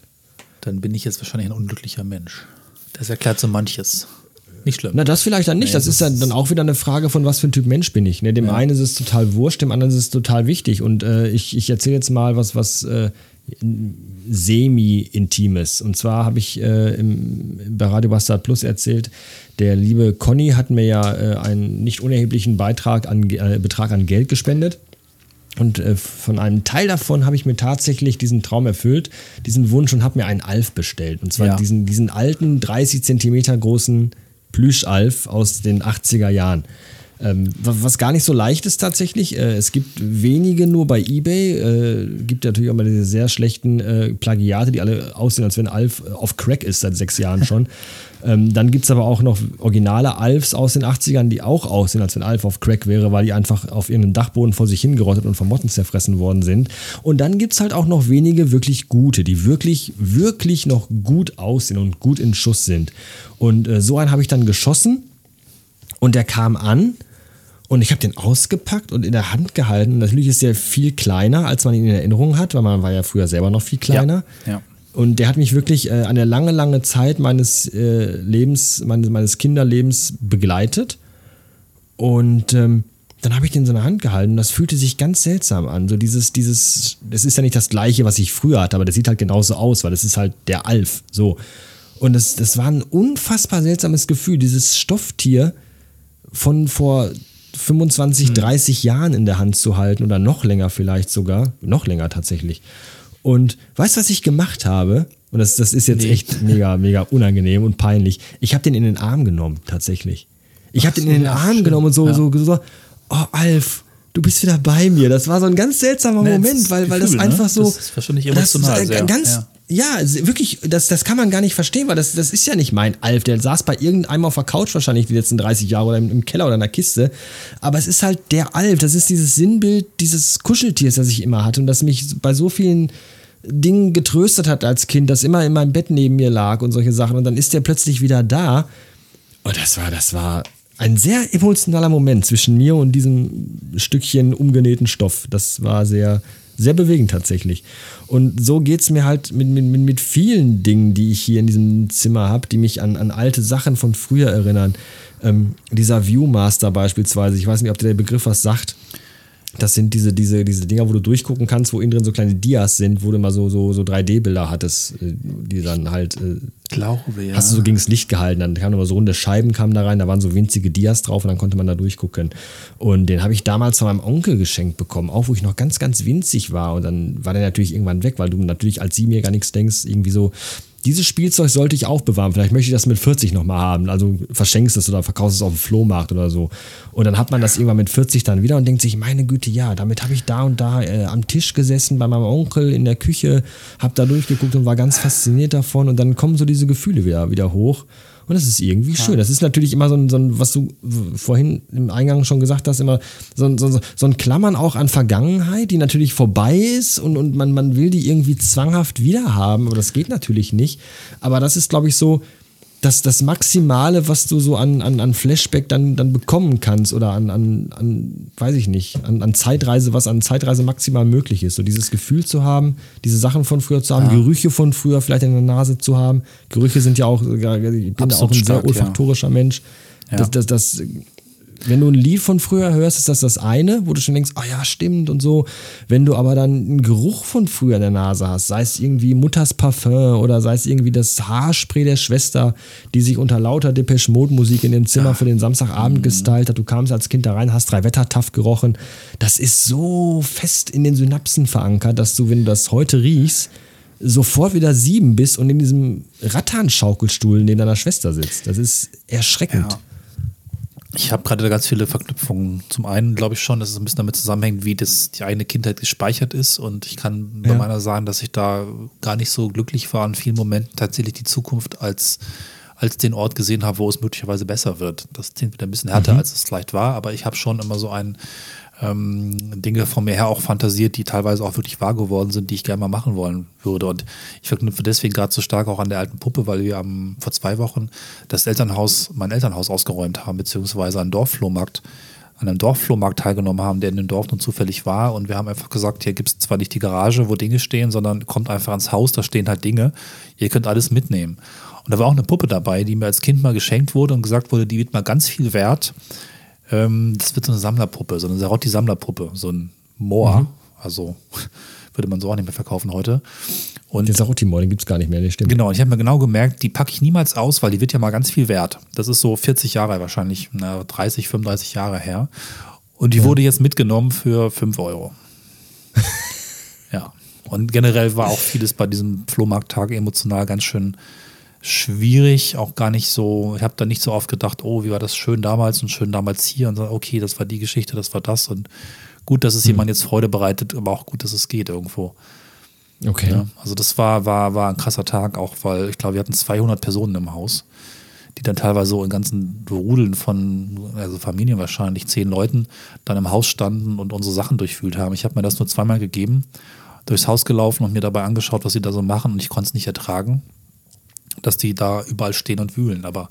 Dann bin ich jetzt wahrscheinlich ein unglücklicher Mensch. Das erklärt so manches. Nicht schlimm. Na, das vielleicht dann nicht. Nee, das, das, ist dann, dann auch wieder eine Frage von, was für ein Typ Mensch bin ich. Ne? Dem ja. einen ist es total wurscht, dem anderen ist es total wichtig. Und äh, ich, ich erzähle jetzt mal was, was äh, semi-intimes. Und zwar habe ich äh, im, bei Radio Bastard Plus erzählt, der liebe Conny hat mir ja äh, einen nicht unerheblichen Beitrag an, äh, Betrag an Geld gespendet. Und äh, von einem Teil davon habe ich mir tatsächlich diesen Traum erfüllt, diesen Wunsch und habe mir einen Alf bestellt. Und zwar ja. diesen, diesen alten, 30 Zentimeter großen Plüschalf aus den 80er Jahren. Ähm, was gar nicht so leicht ist tatsächlich. Äh, es gibt wenige nur bei eBay. Äh, gibt natürlich auch mal diese sehr schlechten äh, Plagiate, die alle aussehen, als wenn Alf auf Crack ist seit sechs Jahren schon. ähm, dann gibt es aber auch noch originale Alfs aus den 80ern, die auch aussehen, als wenn Alf auf Crack wäre, weil die einfach auf ihrem Dachboden vor sich hingerottet und von Motten zerfressen worden sind. Und dann gibt es halt auch noch wenige wirklich gute, die wirklich, wirklich noch gut aussehen und gut in Schuss sind. Und äh, so einen habe ich dann geschossen und der kam an und ich habe den ausgepackt und in der Hand gehalten. Natürlich ist der viel kleiner, als man ihn in Erinnerung hat, weil man war ja früher selber noch viel kleiner. Ja, ja. Und der hat mich wirklich äh, eine lange, lange Zeit meines äh, Lebens, meines, meines Kinderlebens begleitet. Und ähm, dann habe ich den in seiner Hand gehalten. Das fühlte sich ganz seltsam an. So dieses, dieses, das ist ja nicht das gleiche, was ich früher hatte, aber das sieht halt genauso aus, weil das ist halt der Alf. So. Und das, das war ein unfassbar seltsames Gefühl, dieses Stofftier von vor 25, mhm. 30 Jahren in der Hand zu halten oder noch länger vielleicht sogar, noch länger tatsächlich. Und weißt du, was ich gemacht habe? Und das, das ist jetzt nee. echt mega, mega unangenehm und peinlich. Ich habe den in den Arm genommen, tatsächlich. Ich habe den in den Arm schön. genommen und so, ja. so, so, oh, Alf, du bist wieder bei mir. Das war so ein ganz seltsamer nee, Moment, weil, weil Gefühl, das einfach ne? so. Das ist wahrscheinlich emotional. Das, sehr, ganz, ja ja, wirklich, das, das kann man gar nicht verstehen, weil das, das ist ja nicht mein Alf. Der saß bei irgendeinem auf der Couch wahrscheinlich die letzten 30 Jahre oder im, im Keller oder in der Kiste. Aber es ist halt der Alf. Das ist dieses Sinnbild dieses Kuscheltiers, das ich immer hatte und das mich bei so vielen Dingen getröstet hat als Kind, das immer in meinem Bett neben mir lag und solche Sachen. Und dann ist der plötzlich wieder da. Und das war, das war ein sehr emotionaler Moment zwischen mir und diesem Stückchen umgenähten Stoff. Das war sehr, sehr bewegend tatsächlich. Und so geht es mir halt mit, mit, mit vielen Dingen, die ich hier in diesem Zimmer habe, die mich an, an alte Sachen von früher erinnern. Ähm, dieser Viewmaster beispielsweise, ich weiß nicht, ob der Begriff was sagt. Das sind diese, diese, diese Dinger, wo du durchgucken kannst, wo innen drin so kleine Dias sind, wo du mal so, so, so 3D-Bilder hattest, äh, die dann halt. Äh, Glaube, ja. Hast du so gegen das Licht gehalten, dann kamen immer so runde Scheiben kamen da rein, da waren so winzige Dias drauf und dann konnte man da durchgucken. Und den habe ich damals von meinem Onkel geschenkt bekommen, auch wo ich noch ganz, ganz winzig war. Und dann war der natürlich irgendwann weg, weil du natürlich als Siebenjähriger nichts denkst, irgendwie so, dieses Spielzeug sollte ich auch bewahren. Vielleicht möchte ich das mit 40 nochmal haben. Also verschenkst es oder verkaufst es auf dem Flohmarkt oder so. Und dann hat man das irgendwann mit 40 dann wieder und denkt sich, meine Güte, ja, damit habe ich da und da äh, am Tisch gesessen bei meinem Onkel in der Küche, habe da durchgeguckt und war ganz fasziniert davon. Und dann kommen so diese Gefühle wieder, wieder hoch. Und das ist irgendwie ja. schön. Das ist natürlich immer so ein, so ein, was du vorhin im Eingang schon gesagt hast, immer so ein, so, so ein Klammern auch an Vergangenheit, die natürlich vorbei ist und, und man, man will die irgendwie zwanghaft wiederhaben, aber das geht natürlich nicht. Aber das ist, glaube ich, so, das, das Maximale, was du so an, an, an Flashback dann, dann bekommen kannst oder an, an, an weiß ich nicht, an, an Zeitreise, was an Zeitreise maximal möglich ist. So dieses Gefühl zu haben, diese Sachen von früher zu haben, ja. Gerüche von früher vielleicht in der Nase zu haben. Gerüche sind ja auch, ich bin Absolut auch ein stark, sehr olfaktorischer ja. Mensch. Ja. Das, das, das wenn du ein Lied von früher hörst, ist das das eine, wo du schon denkst, ah oh ja, stimmt und so. Wenn du aber dann einen Geruch von früher in der Nase hast, sei es irgendwie Mutters Parfum oder sei es irgendwie das Haarspray der Schwester, die sich unter lauter Depeche Mode Musik in dem Zimmer ja. für den Samstagabend mhm. gestylt hat, du kamst als Kind da rein, hast drei Wettertaff gerochen. Das ist so fest in den Synapsen verankert, dass du, wenn du das heute riechst, sofort wieder sieben bist und in diesem Rattanschaukelstuhl neben deiner Schwester sitzt. Das ist erschreckend. Ja. Ich habe gerade ganz viele Verknüpfungen. Zum einen glaube ich schon, dass es ein bisschen damit zusammenhängt, wie das die eigene Kindheit gespeichert ist. Und ich kann bei meiner sagen, dass ich da gar nicht so glücklich war, in vielen Momenten tatsächlich die Zukunft als, als den Ort gesehen habe, wo es möglicherweise besser wird. Das klingt wieder ein bisschen härter, mhm. als es vielleicht war, aber ich habe schon immer so ein ähm, Dinge von mir her auch fantasiert, die teilweise auch wirklich wahr geworden sind, die ich gerne mal machen wollen würde. Und ich verknüpfe deswegen gerade so stark auch an der alten Puppe, weil wir am, vor zwei Wochen das Elternhaus, mein Elternhaus ausgeräumt haben, beziehungsweise einen Dorfflohmarkt an einem Dorfflohmarkt teilgenommen haben, der in dem Dorf nun zufällig war. Und wir haben einfach gesagt, hier gibt es zwar nicht die Garage, wo Dinge stehen, sondern kommt einfach ans Haus, da stehen halt Dinge. Ihr könnt alles mitnehmen. Und da war auch eine Puppe dabei, die mir als Kind mal geschenkt wurde und gesagt wurde, die wird mal ganz viel wert. Ähm, das wird so eine Sammlerpuppe, so eine Sarotti-Sammlerpuppe, so ein Moor. Mhm. Also würde man so auch nicht mehr verkaufen heute. Und den Sarotti-Moor, den gibt es gar nicht mehr, das stimmt. Genau, ich habe mir genau gemerkt, die packe ich niemals aus, weil die wird ja mal ganz viel wert. Das ist so 40 Jahre wahrscheinlich, na, 30, 35 Jahre her. Und die ja. wurde jetzt mitgenommen für 5 Euro. ja. Und generell war auch vieles bei diesem Flohmarkttag emotional ganz schön schwierig, auch gar nicht so, ich habe da nicht so oft gedacht, oh, wie war das schön damals und schön damals hier und so, okay, das war die Geschichte, das war das und gut, dass es mhm. jemand jetzt Freude bereitet, aber auch gut, dass es geht irgendwo. Okay. Ja, also das war, war, war ein krasser Tag, auch weil ich glaube, wir hatten 200 Personen im Haus, die dann teilweise so in ganzen Rudeln von, also Familien wahrscheinlich, zehn Leuten, dann im Haus standen und unsere Sachen durchfühlt haben. Ich habe mir das nur zweimal gegeben, durchs Haus gelaufen und mir dabei angeschaut, was sie da so machen und ich konnte es nicht ertragen dass die da überall stehen und wühlen. Aber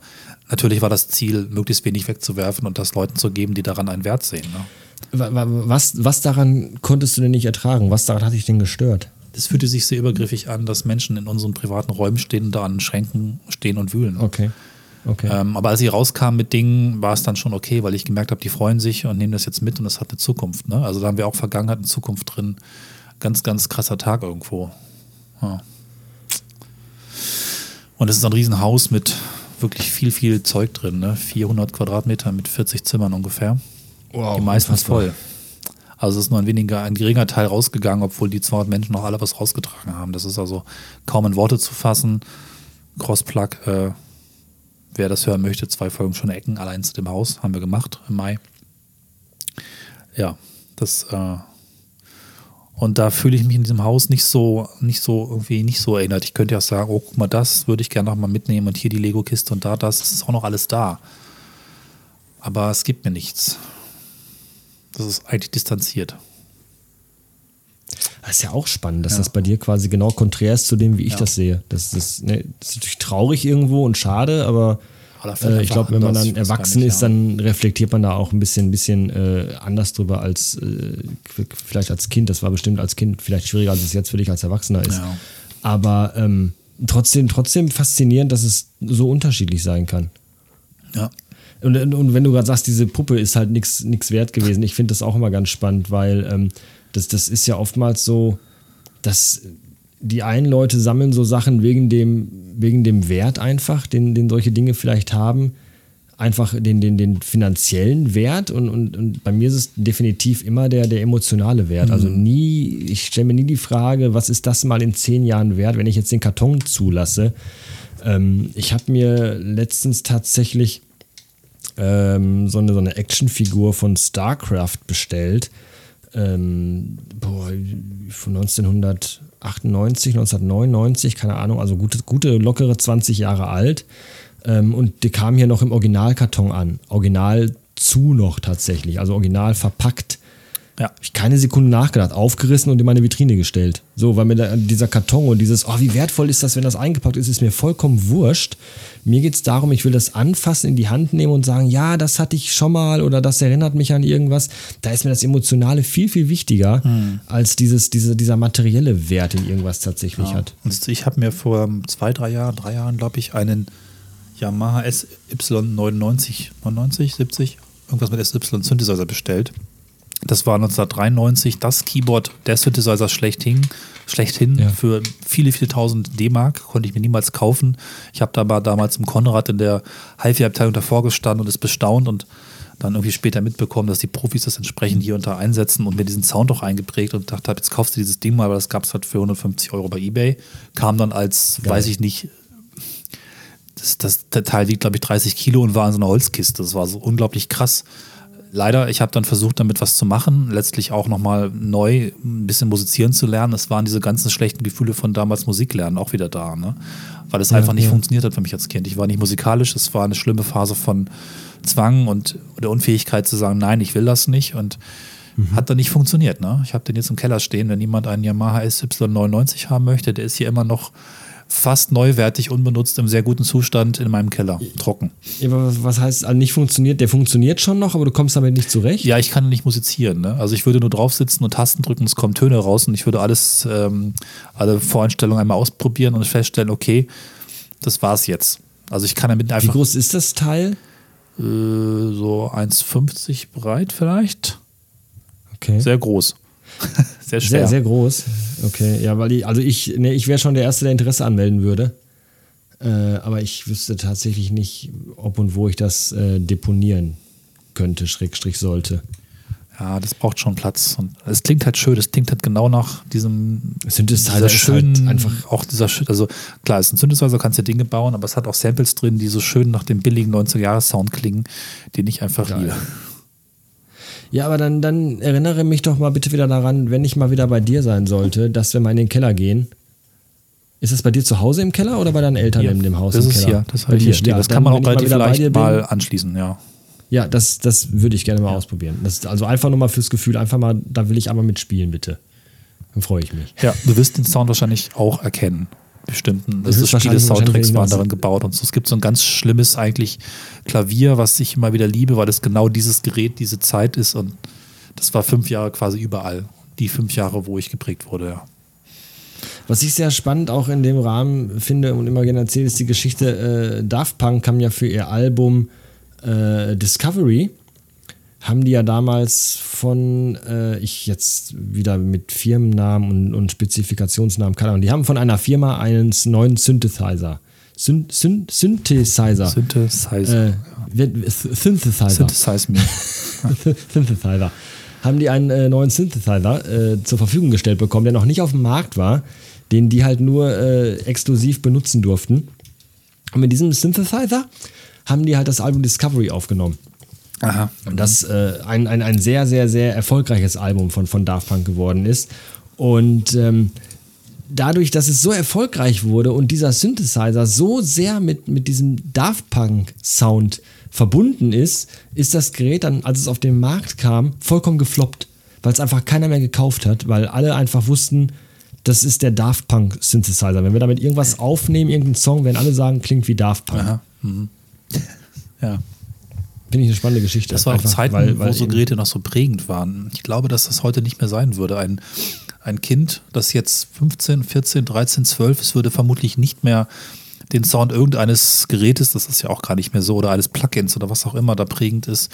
natürlich war das Ziel, möglichst wenig wegzuwerfen und das Leuten zu geben, die daran einen Wert sehen. Ne? Was, was daran konntest du denn nicht ertragen? Was daran hat dich denn gestört? Das fühlte sich sehr übergriffig an, dass Menschen in unseren privaten Räumen stehen, da an Schränken stehen und wühlen. Okay. Okay. Ähm, aber als ich rauskam mit Dingen, war es dann schon okay, weil ich gemerkt habe, die freuen sich und nehmen das jetzt mit und es hat eine Zukunft. Ne? Also da haben wir auch Vergangenheit und Zukunft drin. Ganz, ganz krasser Tag irgendwo. Ja. Und es ist ein Riesenhaus mit wirklich viel, viel Zeug drin. Ne? 400 Quadratmeter mit 40 Zimmern ungefähr. Wow, die meistens voll. Also es ist nur ein weniger, ein geringer Teil rausgegangen, obwohl die 200 Menschen noch alle was rausgetragen haben. Das ist also kaum in Worte zu fassen. Crossplug, äh, wer das hören möchte, zwei Folgen schon Ecken allein zu dem Haus haben wir gemacht im Mai. Ja, das äh, und da fühle ich mich in diesem Haus nicht so, nicht so irgendwie nicht so erinnert. Ich könnte ja sagen, oh, guck mal, das würde ich gerne noch mal mitnehmen und hier die Lego-Kiste und da das, das ist auch noch alles da. Aber es gibt mir nichts. Das ist eigentlich distanziert. Das ist ja auch spannend, dass ja. das bei dir quasi genau konträr ist zu dem, wie ich ja. das sehe. Das ist, ne, das ist natürlich traurig irgendwo und schade, aber äh, ich glaube, wenn man dann erwachsen ist, dann reflektiert man da auch ein bisschen, ein bisschen äh, anders drüber als äh, vielleicht als Kind. Das war bestimmt als Kind vielleicht schwieriger, als es jetzt für dich als Erwachsener ist. Ja. Aber ähm, trotzdem, trotzdem faszinierend, dass es so unterschiedlich sein kann. Ja. Und, und wenn du gerade sagst, diese Puppe ist halt nichts wert gewesen, ich finde das auch immer ganz spannend, weil ähm, das, das ist ja oftmals so, dass die einen Leute sammeln so Sachen wegen dem, wegen dem Wert einfach, den, den solche Dinge vielleicht haben, einfach den, den, den finanziellen Wert und, und, und bei mir ist es definitiv immer der, der emotionale Wert. Also mhm. Nie, ich stelle mir nie die Frage, was ist das mal in zehn Jahren wert, wenn ich jetzt den Karton zulasse. Ähm, ich habe mir letztens tatsächlich ähm, so eine, so eine Actionfigur von StarCraft bestellt. Ähm, boah, von 1998, 1999, keine Ahnung, also gute, gute lockere 20 Jahre alt. Ähm, und die kam hier noch im Originalkarton an. Original zu noch tatsächlich, also original verpackt. Ja. Habe ich keine Sekunde nachgedacht, aufgerissen und in meine Vitrine gestellt. So, weil mir da, dieser Karton und dieses, oh, wie wertvoll ist das, wenn das eingepackt ist, ist mir vollkommen wurscht. Mir geht es darum, ich will das anfassen, in die Hand nehmen und sagen, ja, das hatte ich schon mal oder das erinnert mich an irgendwas. Da ist mir das Emotionale viel, viel wichtiger, hm. als dieses, diese, dieser materielle Wert, den irgendwas tatsächlich ja. hat. Und ich habe mir vor zwei, drei Jahren, drei Jahren, glaube ich, einen Yamaha SY99, 99, 70, irgendwas mit SY Synthesizer bestellt. Das war 1993 das Keyboard der Synthesizer schlechthin, schlechthin ja. für viele, viele tausend D-Mark. Konnte ich mir niemals kaufen. Ich habe da aber damals im Konrad in der HiFi-Abteilung davor gestanden und es bestaunt und dann irgendwie später mitbekommen, dass die Profis das entsprechend hier unter einsetzen und mir diesen Sound auch eingeprägt und dachte, jetzt kaufst du dieses Ding mal, weil das gab es halt für 150 Euro bei Ebay. Kam dann als, Geil. weiß ich nicht, das, das, der Teil wiegt, glaube ich, 30 Kilo und war in so einer Holzkiste. Das war so unglaublich krass. Leider, ich habe dann versucht, damit was zu machen, letztlich auch nochmal neu ein bisschen musizieren zu lernen. Es waren diese ganzen schlechten Gefühle von damals Musiklernen auch wieder da, ne? weil es ja, einfach nicht ja. funktioniert hat für mich als Kind. Ich war nicht musikalisch, es war eine schlimme Phase von Zwang und der Unfähigkeit zu sagen, nein, ich will das nicht und mhm. hat dann nicht funktioniert. Ne? Ich habe den jetzt im Keller stehen, wenn jemand einen Yamaha SY99 haben möchte, der ist hier immer noch fast neuwertig, unbenutzt, im sehr guten Zustand in meinem Keller. Trocken. Ja, aber was heißt also nicht funktioniert? Der funktioniert schon noch, aber du kommst damit nicht zurecht? Ja, ich kann nicht musizieren. Ne? Also ich würde nur drauf sitzen und Tasten drücken, es kommen Töne raus und ich würde alles, ähm, alle Voreinstellungen einmal ausprobieren und feststellen, okay, das war's jetzt. Also ich kann damit einfach. Wie groß ist das Teil? Äh, so 1,50 breit vielleicht. Okay. Sehr groß. sehr schwer. Sehr, sehr groß. Okay, ja, weil ich, also ich, nee, ich wäre schon der Erste, der Interesse anmelden würde. Äh, aber ich wüsste tatsächlich nicht, ob und wo ich das äh, deponieren könnte, Schrägstrich sollte. Ja, das braucht schon Platz. Und es klingt halt schön, es klingt halt genau nach diesem Synthesizer dieser schönen, halt einfach auch dieser also klar, es ist ein Synthesizer, kannst du Dinge bauen, aber es hat auch Samples drin, die so schön nach dem billigen 90er-Jahres-Sound klingen, den ich einfach liebe. Ja, aber dann, dann erinnere mich doch mal bitte wieder daran, wenn ich mal wieder bei dir sein sollte, dass wir mal in den Keller gehen. Ist das bei dir zu Hause im Keller oder bei deinen Eltern hier. in dem Haus das im ist Keller? Hier, das halt hier steht. Ja, das kann man auch relativ vielleicht mal anschließen, ja. Ja, das, das würde ich gerne mal ja. ausprobieren. Das also einfach nur mal fürs Gefühl, einfach mal, da will ich einmal mitspielen, bitte. Dann freue ich mich. Ja, du wirst den Sound wahrscheinlich auch erkennen bestimmten. Das, das ist viele Soundtracks waren darin gebaut und so. Es gibt so ein ganz schlimmes eigentlich Klavier, was ich immer wieder liebe, weil es genau dieses Gerät, diese Zeit ist und das war fünf Jahre quasi überall. Die fünf Jahre, wo ich geprägt wurde, ja. Was ich sehr spannend auch in dem Rahmen finde und immer gerne erzähle, ist die Geschichte, äh, Daft Punk kam ja für ihr Album äh, Discovery haben die ja damals von, äh, ich jetzt wieder mit Firmennamen und, und Spezifikationsnamen, keine Ahnung, die haben von einer Firma einen neuen Synthesizer. Syn Syn Synthesizer. Synthesizer. Äh, Synthesizer. Synthesize me. Synthesizer. Haben die einen äh, neuen Synthesizer äh, zur Verfügung gestellt bekommen, der noch nicht auf dem Markt war, den die halt nur äh, exklusiv benutzen durften. Und mit diesem Synthesizer haben die halt das Album Discovery aufgenommen. Aha. Das äh, ein, ein, ein sehr, sehr, sehr erfolgreiches Album von, von Daft Punk geworden ist. Und ähm, dadurch, dass es so erfolgreich wurde und dieser Synthesizer so sehr mit, mit diesem Daft Punk-Sound verbunden ist, ist das Gerät dann, als es auf den Markt kam, vollkommen gefloppt. Weil es einfach keiner mehr gekauft hat, weil alle einfach wussten, das ist der Daft Punk Synthesizer. Wenn wir damit irgendwas aufnehmen, irgendeinen Song, werden alle sagen, klingt wie Daft Punk. Mhm. Ja. Finde ich eine spannende Geschichte. Das war auch Zeiten, weil, weil wo so Geräte noch so prägend waren. Ich glaube, dass das heute nicht mehr sein würde. Ein, ein Kind, das jetzt 15, 14, 13, 12 ist, würde vermutlich nicht mehr den Sound irgendeines Gerätes, das ist ja auch gar nicht mehr so, oder eines Plugins oder was auch immer da prägend ist,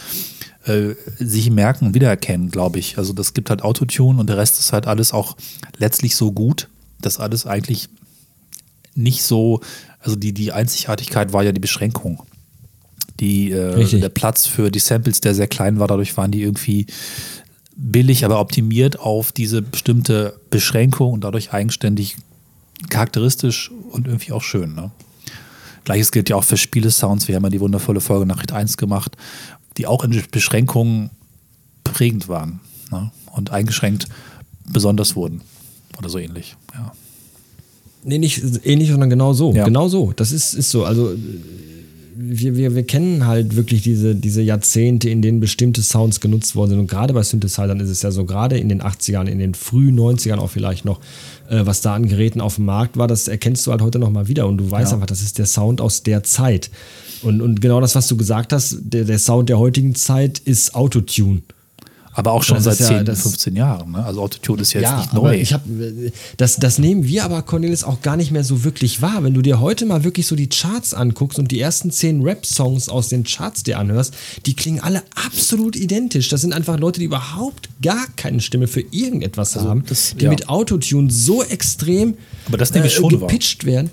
äh, sich merken und wiedererkennen, glaube ich. Also das gibt halt Autotune und der Rest ist halt alles auch letztlich so gut, dass alles eigentlich nicht so, also die, die Einzigartigkeit war ja die Beschränkung. Die, äh, der Platz für die Samples, der sehr klein war, dadurch waren die irgendwie billig, aber optimiert auf diese bestimmte Beschränkung und dadurch eigenständig charakteristisch und irgendwie auch schön. Ne? Gleiches gilt ja auch für Spiele-Sounds. Wir haben ja die wundervolle Folge Nachricht 1 gemacht, die auch in Beschränkungen prägend waren ne? und eingeschränkt besonders wurden. Oder so ähnlich, ja. Nee, nicht ähnlich, sondern genau so. Ja. Genau so. Das ist, ist so. Also wir, wir, wir kennen halt wirklich diese, diese Jahrzehnte, in denen bestimmte Sounds genutzt worden sind. Und gerade bei Synthesizern ist es ja so, gerade in den 80ern, in den frühen 90ern auch vielleicht noch, äh, was da an Geräten auf dem Markt war, das erkennst du halt heute nochmal wieder. Und du weißt ja. einfach, das ist der Sound aus der Zeit. Und, und genau das, was du gesagt hast, der, der Sound der heutigen Zeit ist Autotune. Aber auch schon seit ja, 10, das, 15 Jahren. Ne? Also Autotune ist ja jetzt ja, nicht neu. Ich hab, das, das nehmen wir aber, Cornelis, auch gar nicht mehr so wirklich wahr. Wenn du dir heute mal wirklich so die Charts anguckst und die ersten 10 Rap-Songs aus den Charts dir anhörst, die klingen alle absolut identisch. Das sind einfach Leute, die überhaupt gar keine Stimme für irgendetwas also haben, das, die ja. mit Autotune so extrem aber das äh, gepitcht wahr. werden.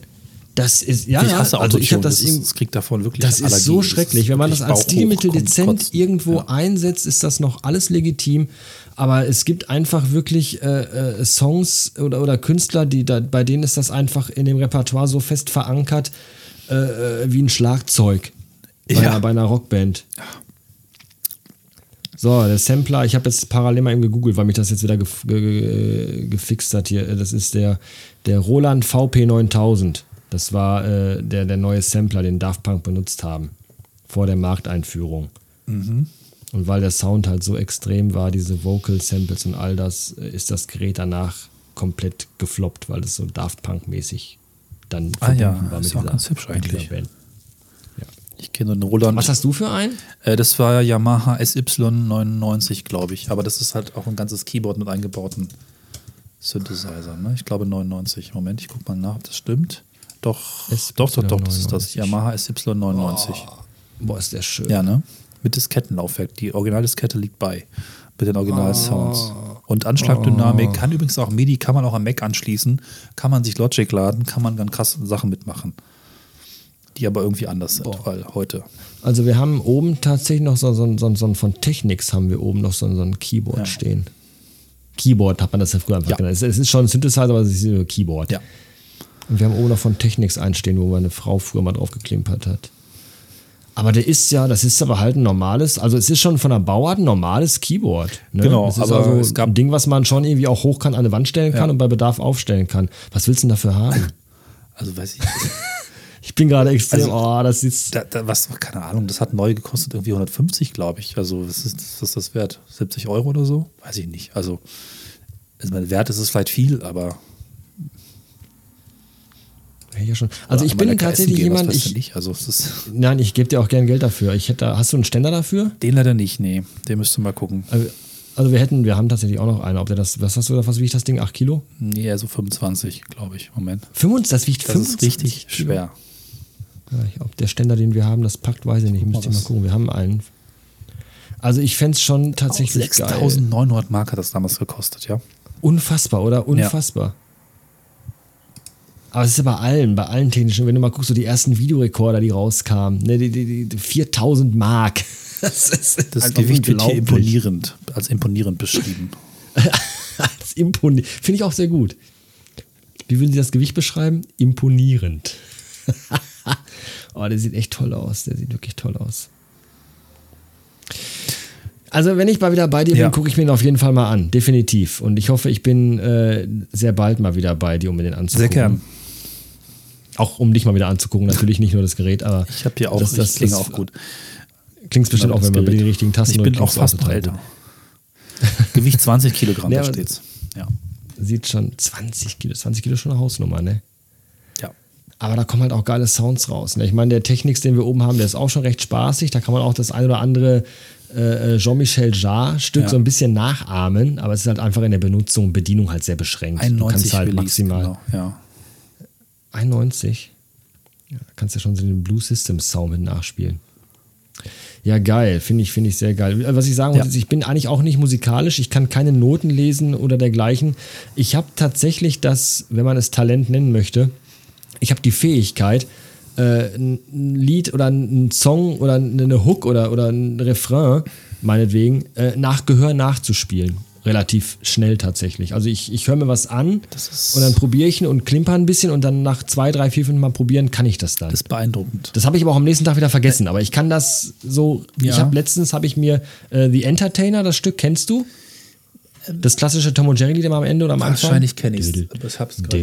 Das ist, ja, ich hasse also ich habe das, das, das kriegt davon wirklich Das ist so schrecklich. Wenn man das als Stilmittel dezent irgendwo ja. einsetzt, ist das noch alles legitim. Aber es gibt einfach wirklich äh, äh, Songs oder, oder Künstler, die da, bei denen ist das einfach in dem Repertoire so fest verankert äh, äh wie ein Schlagzeug bei, ja. einer, bei einer Rockband. So, der Sampler, ich habe jetzt parallel mal eben gegoogelt, weil mich das jetzt wieder gef ge gefixt hat hier. Das ist der, der Roland VP9000. Das war äh, der, der neue Sampler, den Daft Punk benutzt haben. Vor der Markteinführung. Mhm. Und weil der Sound halt so extrem war, diese Vocal Samples und all das, äh, ist das Gerät danach komplett gefloppt, weil es so Daft Punk-mäßig dann ah, ja. war mit ist dieser, ganz hübsch eigentlich. Band. Ja. Ich kenne den Roland. Was hast du für einen? Äh, das war Yamaha SY99, glaube ich. Aber das ist halt auch ein ganzes Keyboard mit eingebauten Synthesizer. Ne? Ich glaube 99. Moment, ich gucke mal nach, ob das stimmt. Doch, doch, doch, doch, das ist das. Yamaha SY99. Oh, boah, ist der schön. Ja, ne? Mit Diskettenlaufwerk. Die Originaldiskette liegt bei. Mit den Original-Sounds. Oh. Und Anschlagdynamik oh. kann übrigens auch MIDI, kann man auch am Mac anschließen. Kann man sich Logic laden, kann man dann krasse Sachen mitmachen. Die aber irgendwie anders sind, Boah. weil heute. Also wir haben oben tatsächlich noch so, so, so, so von Technics haben wir oben noch so, so ein Keyboard ja. stehen. Keyboard hat man das ja früher einfach ja. genannt. Es ist schon ein Synthesizer, aber es ist ein Keyboard. Ja. Und wir haben oben noch von Technics einstehen, wo meine Frau früher mal drauf geklimpert hat. Aber der ist ja, das ist aber halt ein normales, also es ist schon von der Bauart ein normales Keyboard. Ne? Genau, es ist aber also es gab ein Ding, was man schon irgendwie auch hochkant an eine Wand stellen kann ja. und bei Bedarf aufstellen kann. Was willst du denn dafür haben? Also weiß ich. ich bin gerade extrem, also, oh, das ist. Da, da, was, keine Ahnung, das hat neu gekostet irgendwie 150, glaube ich. Also was ist, was ist das wert? 70 Euro oder so? Weiß ich nicht. Also, also mein Wert ist es vielleicht viel, aber ja, schon. Also ich bin tatsächlich jemand. Ich, also nein, ich gebe dir auch gern Geld dafür. Ich hätte, hast du einen Ständer dafür? Den leider nicht, nee. Den müsst du mal gucken. Also, also, wir hätten, wir haben tatsächlich auch noch einen. Ob der das, was hast du da, was wiegt das Ding? 8 Kilo? Nee, so 25, glaube ich. Moment. 25, das wiegt das 25 ist richtig Kilo. schwer. Ja, ob der Ständer, den wir haben, das packt, weiß ich nicht. Müsste mal gucken. Wir haben einen. Also ich fände es schon tatsächlich 6.900 Mark hat das damals gekostet, ja. Unfassbar, oder? Unfassbar. Ja. Aber es ist ja bei allen, bei allen technischen, wenn du mal guckst, so die ersten Videorekorder, die rauskamen, ne, die, die, die 4000 Mark. Das, ist das Gewicht wird hier imponierend, als imponierend beschrieben. als imponierend. Finde ich auch sehr gut. Wie würden Sie das Gewicht beschreiben? Imponierend. oh, der sieht echt toll aus. Der sieht wirklich toll aus. Also, wenn ich mal wieder bei dir ja. bin, gucke ich mir ihn auf jeden Fall mal an. Definitiv. Und ich hoffe, ich bin äh, sehr bald mal wieder bei dir, um mir den anzugucken. Sehr gern. Auch um dich mal wieder anzugucken, natürlich nicht nur das Gerät, aber. Ich habe hier auch, das, das, das klinge auch gut. Klingt bestimmt auch, wenn man mit den richtigen Tasten Ich bin auch fast älter. Gewicht 20 Kilogramm, ja, da steht's. Ja. Sieht schon 20 Kilo, 20 Kilo schon eine Hausnummer, ne? Ja. Aber da kommen halt auch geile Sounds raus. Ne? Ich meine, der Technics, den wir oben haben, der ist auch schon recht spaßig. Da kann man auch das ein oder andere äh, äh Jean-Michel Jarre-Stück ja. so ein bisschen nachahmen, aber es ist halt einfach in der Benutzung, Bedienung halt sehr beschränkt. 91 du kannst halt Release, maximal. Genau, ja. 91. Ja, da kannst du ja schon so den Blue Systems Sound mit nachspielen. Ja, geil. Finde ich, finde ich sehr geil. Was ich sagen Ja. muss, ist, ich bin eigentlich auch nicht musikalisch. Ich kann keine Noten lesen oder dergleichen. Ich habe tatsächlich das, wenn man es Talent nennen möchte, ich habe die Fähigkeit, äh, ein ein Lied oder ein Song oder eine Hook oder, oder ein Refrain, meinetwegen, äh, nach Gehör nachzuspielen. Relativ schnell tatsächlich. Also ich, ich höre mir was an und dann probiere ich ihn und klimper ein bisschen und dann nach zwei, drei, vier, fünf Mal probieren kann ich das dann. Das ist beeindruckend. Das habe ich aber auch am nächsten Tag wieder vergessen. Aber ich kann das so. Ja. Ich habe letztens habe ich mir äh, The Entertainer, das Stück kennst du? Das klassische Tom und Jerry Lied am Ende oder am Anfang? Wahrscheinlich kenne ich es. Aber ich hab's gerade.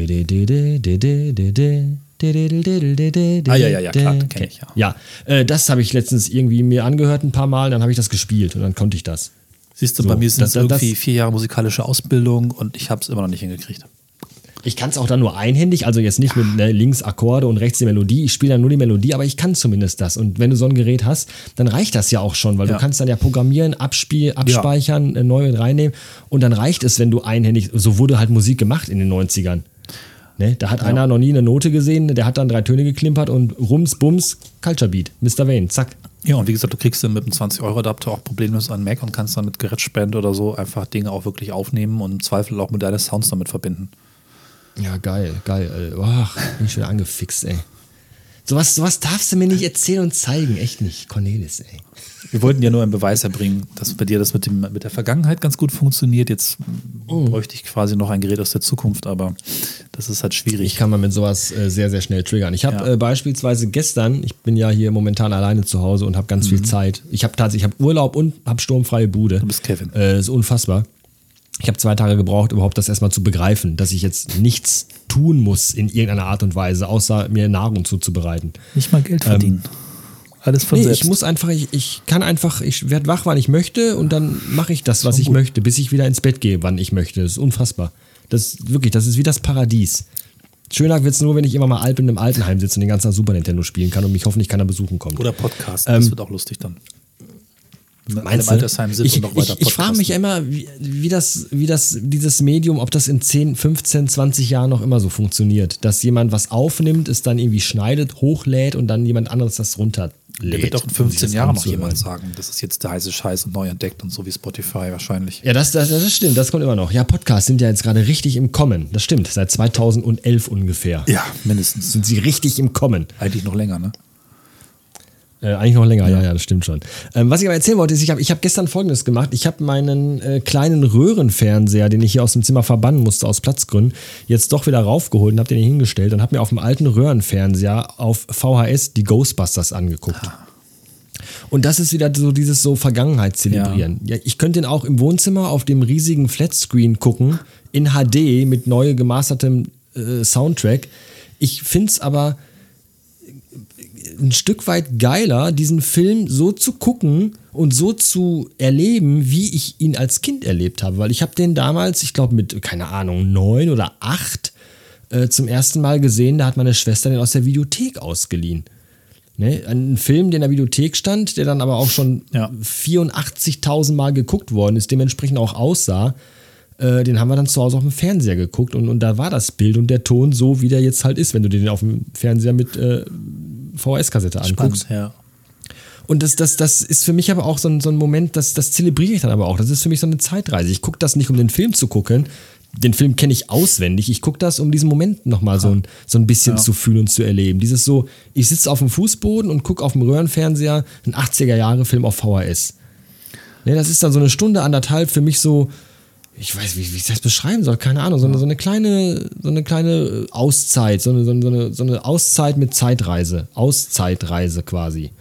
Ah, ja, ja, ja, klar, kenn ich, ja. Ja, äh, das habe ich letztens irgendwie mir angehört ein paar Mal, dann habe ich das gespielt und dann konnte ich das. Siehst du, So, bei mir sind das- es irgendwie vier Jahre musikalische Ausbildung und ich habe es immer noch nicht hingekriegt. Ich kann es auch dann nur einhändig, also jetzt nicht mit ne, links Akkorde und rechts die Melodie. Ich spiele dann nur die Melodie, aber ich kann zumindest das. Und wenn du so ein Gerät hast, dann reicht das ja auch schon, weil Ja. du kannst dann ja programmieren, abspiel, abspeichern, äh, neu reinnehmen. Und dann reicht es, wenn du einhändig, so wurde halt Musik gemacht in den 90ern. Ne? Da hat einer noch nie eine Note gesehen, der hat dann drei Töne geklimpert und rums, bums, Culture Beat, Mr. Wayne, zack. Ja, und wie gesagt, du kriegst dann mit einem 20-Euro-Adapter auch problemlos einen Mac und kannst dann mit GarageBand oder so einfach Dinge auch wirklich aufnehmen und im Zweifel auch moderne Sounds damit verbinden. Ja, geil, geil. Ach, bin ich wieder angefixt, ey. Sowas, sowas darfst du mir nicht erzählen und zeigen, echt nicht, Cornelis, ey. Wir wollten ja nur einen Beweis erbringen, dass bei dir das mit, dem, mit der Vergangenheit ganz gut funktioniert. Jetzt bräuchte ich quasi noch ein Gerät aus der Zukunft, aber das ist halt schwierig. Ich kann man mit sowas äh, sehr, sehr schnell triggern. Ich habe Ja. äh, beispielsweise gestern, ich bin ja hier momentan alleine zu Hause und habe ganz viel Zeit. Ich habe tatsächlich, ich habe Urlaub und habe sturmfreie Bude. Du bist Kevin. Äh, ist unfassbar. Ich habe zwei Tage gebraucht, überhaupt das erstmal zu begreifen, dass ich jetzt nichts tun muss in irgendeiner Art und Weise, außer mir Nahrung zuzubereiten. Nicht mal Geld verdienen. Alles von Ähm, Nee, selbst. ich muss einfach, ich, ich kann einfach, ich werde wach, wann ich möchte und dann mache ich das, was ich gut. möchte, bis ich wieder ins Bett gehe, wann ich möchte. Das ist unfassbar. Das ist wirklich, das ist wie das Paradies. Schöner wird es nur, wenn ich immer mal alt in einem Altenheim sitze und den ganzen Tag Super Nintendo spielen kann und mich hoffentlich keiner besuchen kommt. Oder Podcast. das wird auch lustig dann. Meinst du? Altersheim sind ich und noch weiter ich, ich frage mich immer, wie, wie, das, wie das, dieses Medium, ob das in 10, 15, 20 Jahren noch immer so funktioniert. Dass jemand was aufnimmt, es dann irgendwie schneidet, hochlädt und dann jemand anderes das runterlädt. Der wird auch in um sich 15 das Jahren noch jemand sagen, das ist jetzt der heiße Scheiß und neu entdeckt und so wie Spotify wahrscheinlich. Ja, das, das, das stimmt, das kommt immer noch. Ja, Podcasts sind ja jetzt gerade richtig im Kommen. Das stimmt, seit 2011 ungefähr. Ja, mindestens. Sind sie richtig im Kommen. Eigentlich noch länger, ne? Äh, eigentlich noch länger, ja. ja, das stimmt schon. Ähm, was ich aber erzählen wollte, ist, ich habe ich hab gestern folgendes gemacht. Ich habe meinen äh, kleinen Röhrenfernseher, den ich hier aus dem Zimmer verbannen musste, aus Platzgründen, jetzt doch wieder raufgeholt und habe den hier hingestellt und habe mir auf dem alten Röhrenfernseher auf VHS die Ghostbusters angeguckt. Und das ist wieder so dieses so Vergangenheit zelebrieren. Ja. ich könnte den auch im Wohnzimmer auf dem riesigen Flatscreen gucken, in HD mit neu gemastertem äh, Soundtrack. Ich finde es aber ein Stück weit geiler, diesen Film so zu gucken und so zu erleben, wie ich ihn als Kind erlebt habe. Weil ich habe den damals, ich glaube mit, keine Ahnung, neun oder acht äh, zum ersten Mal gesehen. Da hat meine Schwester den aus der Videothek ausgeliehen. Ne? Ein Film, der in der Videothek stand, der dann aber auch schon Ja. 84.000 Mal geguckt worden ist, dementsprechend auch aussah. Äh, den haben wir dann zu Hause auf dem Fernseher geguckt und, und da war das Bild und der Ton so, wie der jetzt halt ist, wenn du den auf dem Fernseher mit äh, VHS-Kassette anguckst. ja. Und das, das, das ist für mich aber auch so ein, so ein Moment, das, das zelebriere ich dann aber auch. Das ist für mich so eine Zeitreise. Ich gucke das nicht, um den Film zu gucken. Den Film kenne ich auswendig. Ich gucke das, um diesen Moment nochmal so ein, so ein bisschen Ja. zu fühlen und zu erleben. Dieses so, ich sitze auf dem Fußboden und gucke auf dem Röhrenfernseher einen 80er-Jahre-Film auf VHS. Ne, das ist dann so eine Stunde, anderthalb für mich so, ich weiß, wie, wie ich das beschreiben soll, keine Ahnung, so eine, so eine kleine, so eine kleine Auszeit, so eine, so eine, so eine Auszeit mit Zeitreise. Auszeitreise quasi.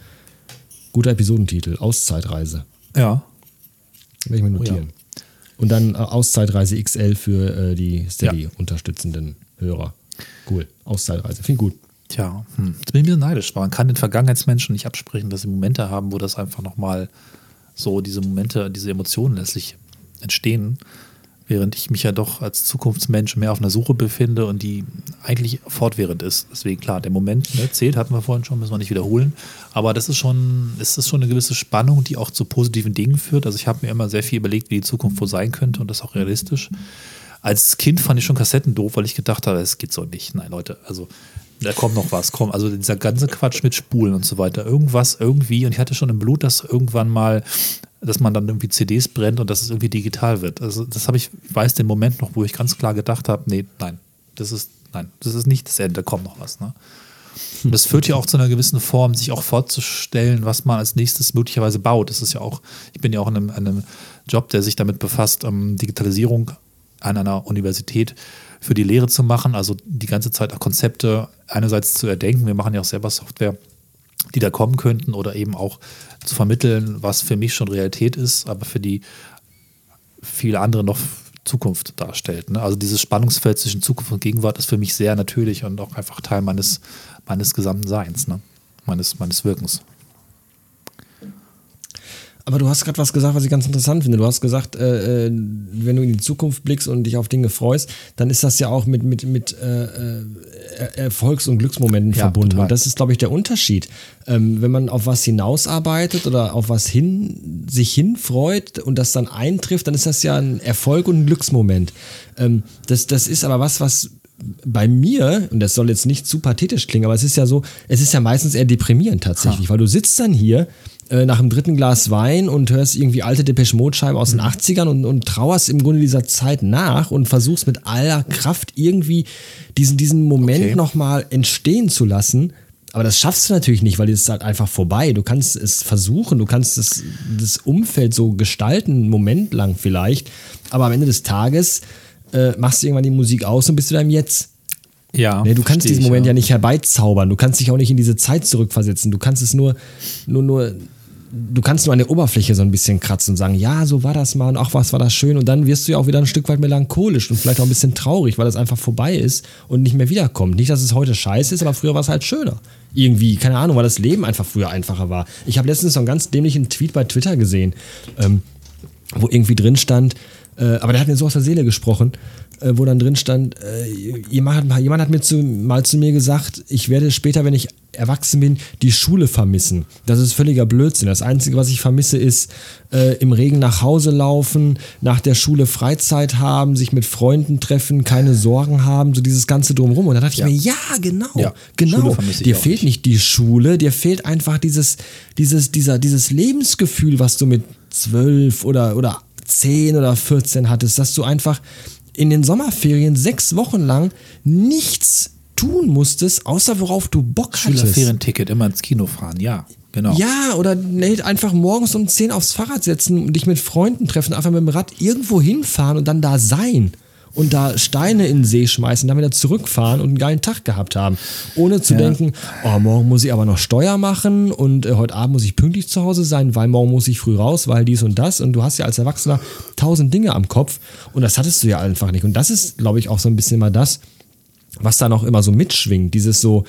Guter Episodentitel, Auszeitreise. Ja. Werde ich mir notieren. Und dann äh, Auszeitreise XL für äh, die Steady-unterstützenden Hörer. Cool. Auszeitreise. Finde ich gut. Tja, hm. jetzt bin ich ein bisschen neidisch. Man kann den Vergangenheitsmenschen nicht absprechen, dass sie Momente haben, wo das einfach nochmal so diese Momente, diese Emotionen letztlich entstehen. Während ich mich ja doch als Zukunftsmensch mehr auf einer Suche befinde und die eigentlich fortwährend ist. Deswegen klar, der Moment ne, zählt, hatten wir vorhin schon, müssen wir nicht wiederholen. Aber das ist schon, es ist schon eine gewisse Spannung, die auch zu positiven Dingen führt. Also ich habe mir immer sehr viel überlegt, wie die Zukunft wohl sein könnte und das auch realistisch. Als Kind fand ich schon Kassetten doof, weil ich gedacht habe, es geht so nicht. Nein, Leute, also Da kommt noch was, komm. Also dieser ganze Quatsch mit Spulen und so weiter. Irgendwas, irgendwie. Und ich hatte schon im Blut, dass irgendwann mal, dass man dann irgendwie CDs brennt und dass es irgendwie digital wird. Also das habe ich, ich weiß den Moment noch, wo ich ganz klar gedacht habe, nee, nein, das ist, nein, das ist nicht das Ende, da kommt noch was. Ne? Und das führt ja auch zu einer gewissen Form, sich auch vorzustellen, was man als nächstes möglicherweise baut. Das ist ja auch, ich bin ja auch in einem, einem Job, der sich damit befasst, um Digitalisierung an einer Universität für die Lehre zu machen, also die ganze Zeit auch Konzepte einerseits zu erdenken. Wir machen ja auch selber Software, die da kommen könnten oder eben auch zu vermitteln, was für mich schon Realität ist, aber für die viele andere noch Zukunft darstellt. Ne? Also dieses Spannungsfeld zwischen Zukunft und Gegenwart ist für mich sehr natürlich und auch einfach Teil meines, meines gesamten Seins, ne? meines, meines Wirkens. Aber du hast gerade was gesagt, was ich ganz interessant finde. Du hast gesagt, äh, äh, wenn du in die Zukunft blickst und dich auf Dinge freust, dann ist das ja auch mit, mit, mit äh, äh Erfolgs- und Glücksmomenten ja, verbunden. Total. Und das ist, glaube ich, der Unterschied. Ähm, wenn man auf was hinausarbeitet oder auf was hin, sich hinfreut und das dann eintrifft, dann ist das ja ein Erfolg und ein Glücksmoment. Ähm, das, das ist aber was, was bei mir, und das soll jetzt nicht zu pathetisch klingen, aber es ist ja so, es ist ja meistens eher deprimierend tatsächlich, ha. weil du sitzt dann hier äh, nach dem dritten Glas Wein und hörst irgendwie alte Depeche Mode Scheiben aus den 80ern mhm. und, und trauerst im Grunde dieser Zeit nach und versuchst mit aller Kraft irgendwie diesen, diesen Moment okay. nochmal entstehen zu lassen. Aber das schaffst du natürlich nicht, weil es ist halt einfach vorbei. Du kannst es versuchen, du kannst das, das Umfeld so gestalten, einen Moment lang vielleicht. Aber am Ende des Tages äh, machst du irgendwann die Musik aus und bist du da im Jetzt. Ja. Nee, du kannst diesen Moment ja. ja. nicht herbeizaubern. Du kannst dich auch nicht in diese Zeit zurückversetzen. Du kannst es nur, nur, nur du kannst nur an der Oberfläche so ein bisschen kratzen und sagen, ja, so war das mal und ach, was war das schön. Und dann wirst du ja auch wieder ein Stück weit melancholisch und vielleicht auch ein bisschen traurig, weil das einfach vorbei ist und nicht mehr wiederkommt. Nicht, dass es heute scheiße ist, aber früher war es halt schöner. Irgendwie, keine Ahnung, weil das Leben einfach früher einfacher war. Ich habe letztens so einen ganz dämlichen Tweet bei Twitter gesehen, ähm, wo irgendwie drin stand, äh, aber der hat mir so aus der Seele gesprochen, wo dann drin stand, äh, jemand, hat, jemand hat mir zu, mal zu mir gesagt, ich werde später, wenn ich erwachsen bin, die Schule vermissen. Das ist völliger Blödsinn. Das Einzige, was ich vermisse, ist äh, im Regen nach Hause laufen, nach der Schule Freizeit haben, sich mit Freunden treffen, keine Sorgen haben, so dieses ganze Drumherum. Und da dachte ja. ich mir, ja, genau, ja, genau. Dir fehlt nicht. die Schule, dir fehlt einfach dieses, dieses, dieser, dieses Lebensgefühl, was du mit zwölf oder, oder zehn oder 14 hattest, dass du einfach in den Sommerferien sechs Wochen lang nichts tun musstest, außer worauf du Bock hattest. Schülerferienticket, immer ins Kino fahren, ja. Genau. Ja, oder nee, einfach morgens um 10 aufs Fahrrad setzen und dich mit Freunden treffen, einfach mit dem Rad irgendwo hinfahren und dann da sein und da Steine in den See schmeißen, dann wieder zurückfahren und einen geilen Tag gehabt haben. Ohne zu ja. denken, oh, morgen muss ich aber noch Steuer machen und äh, heute Abend muss ich pünktlich zu Hause sein, weil morgen muss ich früh raus, weil dies und das. Und du hast ja als Erwachsener tausend Dinge am Kopf und das hattest du ja einfach nicht. Und das ist, glaube ich, auch so ein bisschen mal das, was da noch immer so mitschwingt. Dieses so,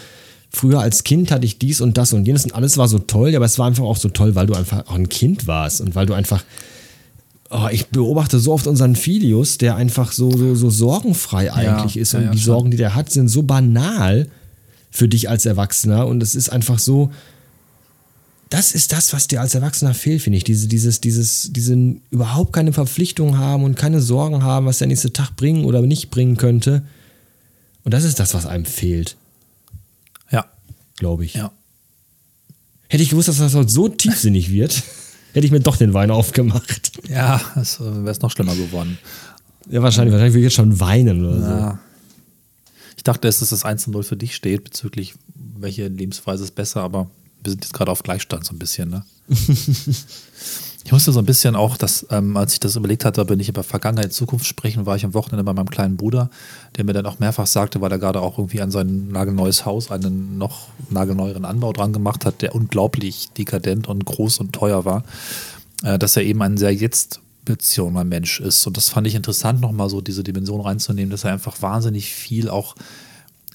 früher als Kind hatte ich dies und das und jenes und alles war so toll, aber es war einfach auch so toll, weil du einfach auch ein Kind warst und weil du einfach Oh, ich beobachte so oft unseren Filius, der einfach so, so, so sorgenfrei eigentlich ja, ist. Und ja, die schon. Sorgen, die der hat, sind so banal für dich als Erwachsener. Und es ist einfach so, das ist das, was dir als Erwachsener fehlt, finde ich. Diese, dieses, dieses, diese überhaupt keine Verpflichtung haben und keine Sorgen haben, was der nächste Tag bringen oder nicht bringen könnte. Und das ist das, was einem fehlt. Ja. Glaube ich. Ja. Hätte ich gewusst, dass das heute so tiefsinnig wird hätte ich mir doch den Wein aufgemacht. Ja, es äh, wäre es noch schlimmer geworden. Ja, wahrscheinlich. Wahrscheinlich würde ich jetzt schon weinen oder ja. so. Ich dachte dass das 1-0 für dich steht, bezüglich welche Lebensweise ist besser, aber wir sind jetzt gerade auf Gleichstand so ein bisschen, ne? Ich musste so ein bisschen auch, dass, ähm, als ich das überlegt hatte, bin ich über Vergangenheit, Zukunft sprechen, war ich am Wochenende bei meinem kleinen Bruder, der mir dann auch mehrfach sagte, weil er gerade auch irgendwie an sein nagelneues Haus einen noch nagelneueren Anbau dran gemacht hat, der unglaublich dekadent und groß und teuer war, äh, dass er eben ein sehr jetzt bezogener Mensch ist. Und das fand ich interessant, nochmal so diese Dimension reinzunehmen, dass er einfach wahnsinnig viel auch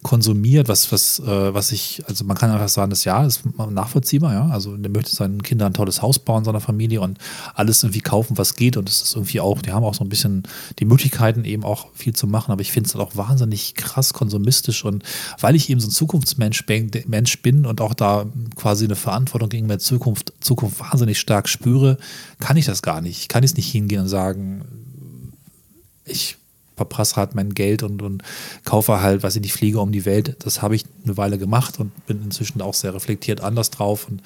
konsumiert, was, was, äh, was ich, also man kann einfach sagen, das ja, ist nachvollziehbar, ja. Also der möchte seinen Kindern ein tolles Haus bauen, seiner Familie und alles irgendwie kaufen, was geht. Und es ist irgendwie auch, die haben auch so ein bisschen die Möglichkeiten, eben auch viel zu machen. Aber ich finde es halt auch wahnsinnig krass konsumistisch. Und weil ich eben so ein Zukunftsmensch bin, Mensch bin und auch da quasi eine Verantwortung gegenüber der Zukunft, Zukunft wahnsinnig stark spüre, kann ich das gar nicht. Ich kann jetzt nicht hingehen und sagen, ich verprasse halt mein Geld und, und kaufe halt, weiß ich nicht, fliege um die Welt. Das habe ich eine Weile gemacht und bin inzwischen auch sehr reflektiert anders drauf und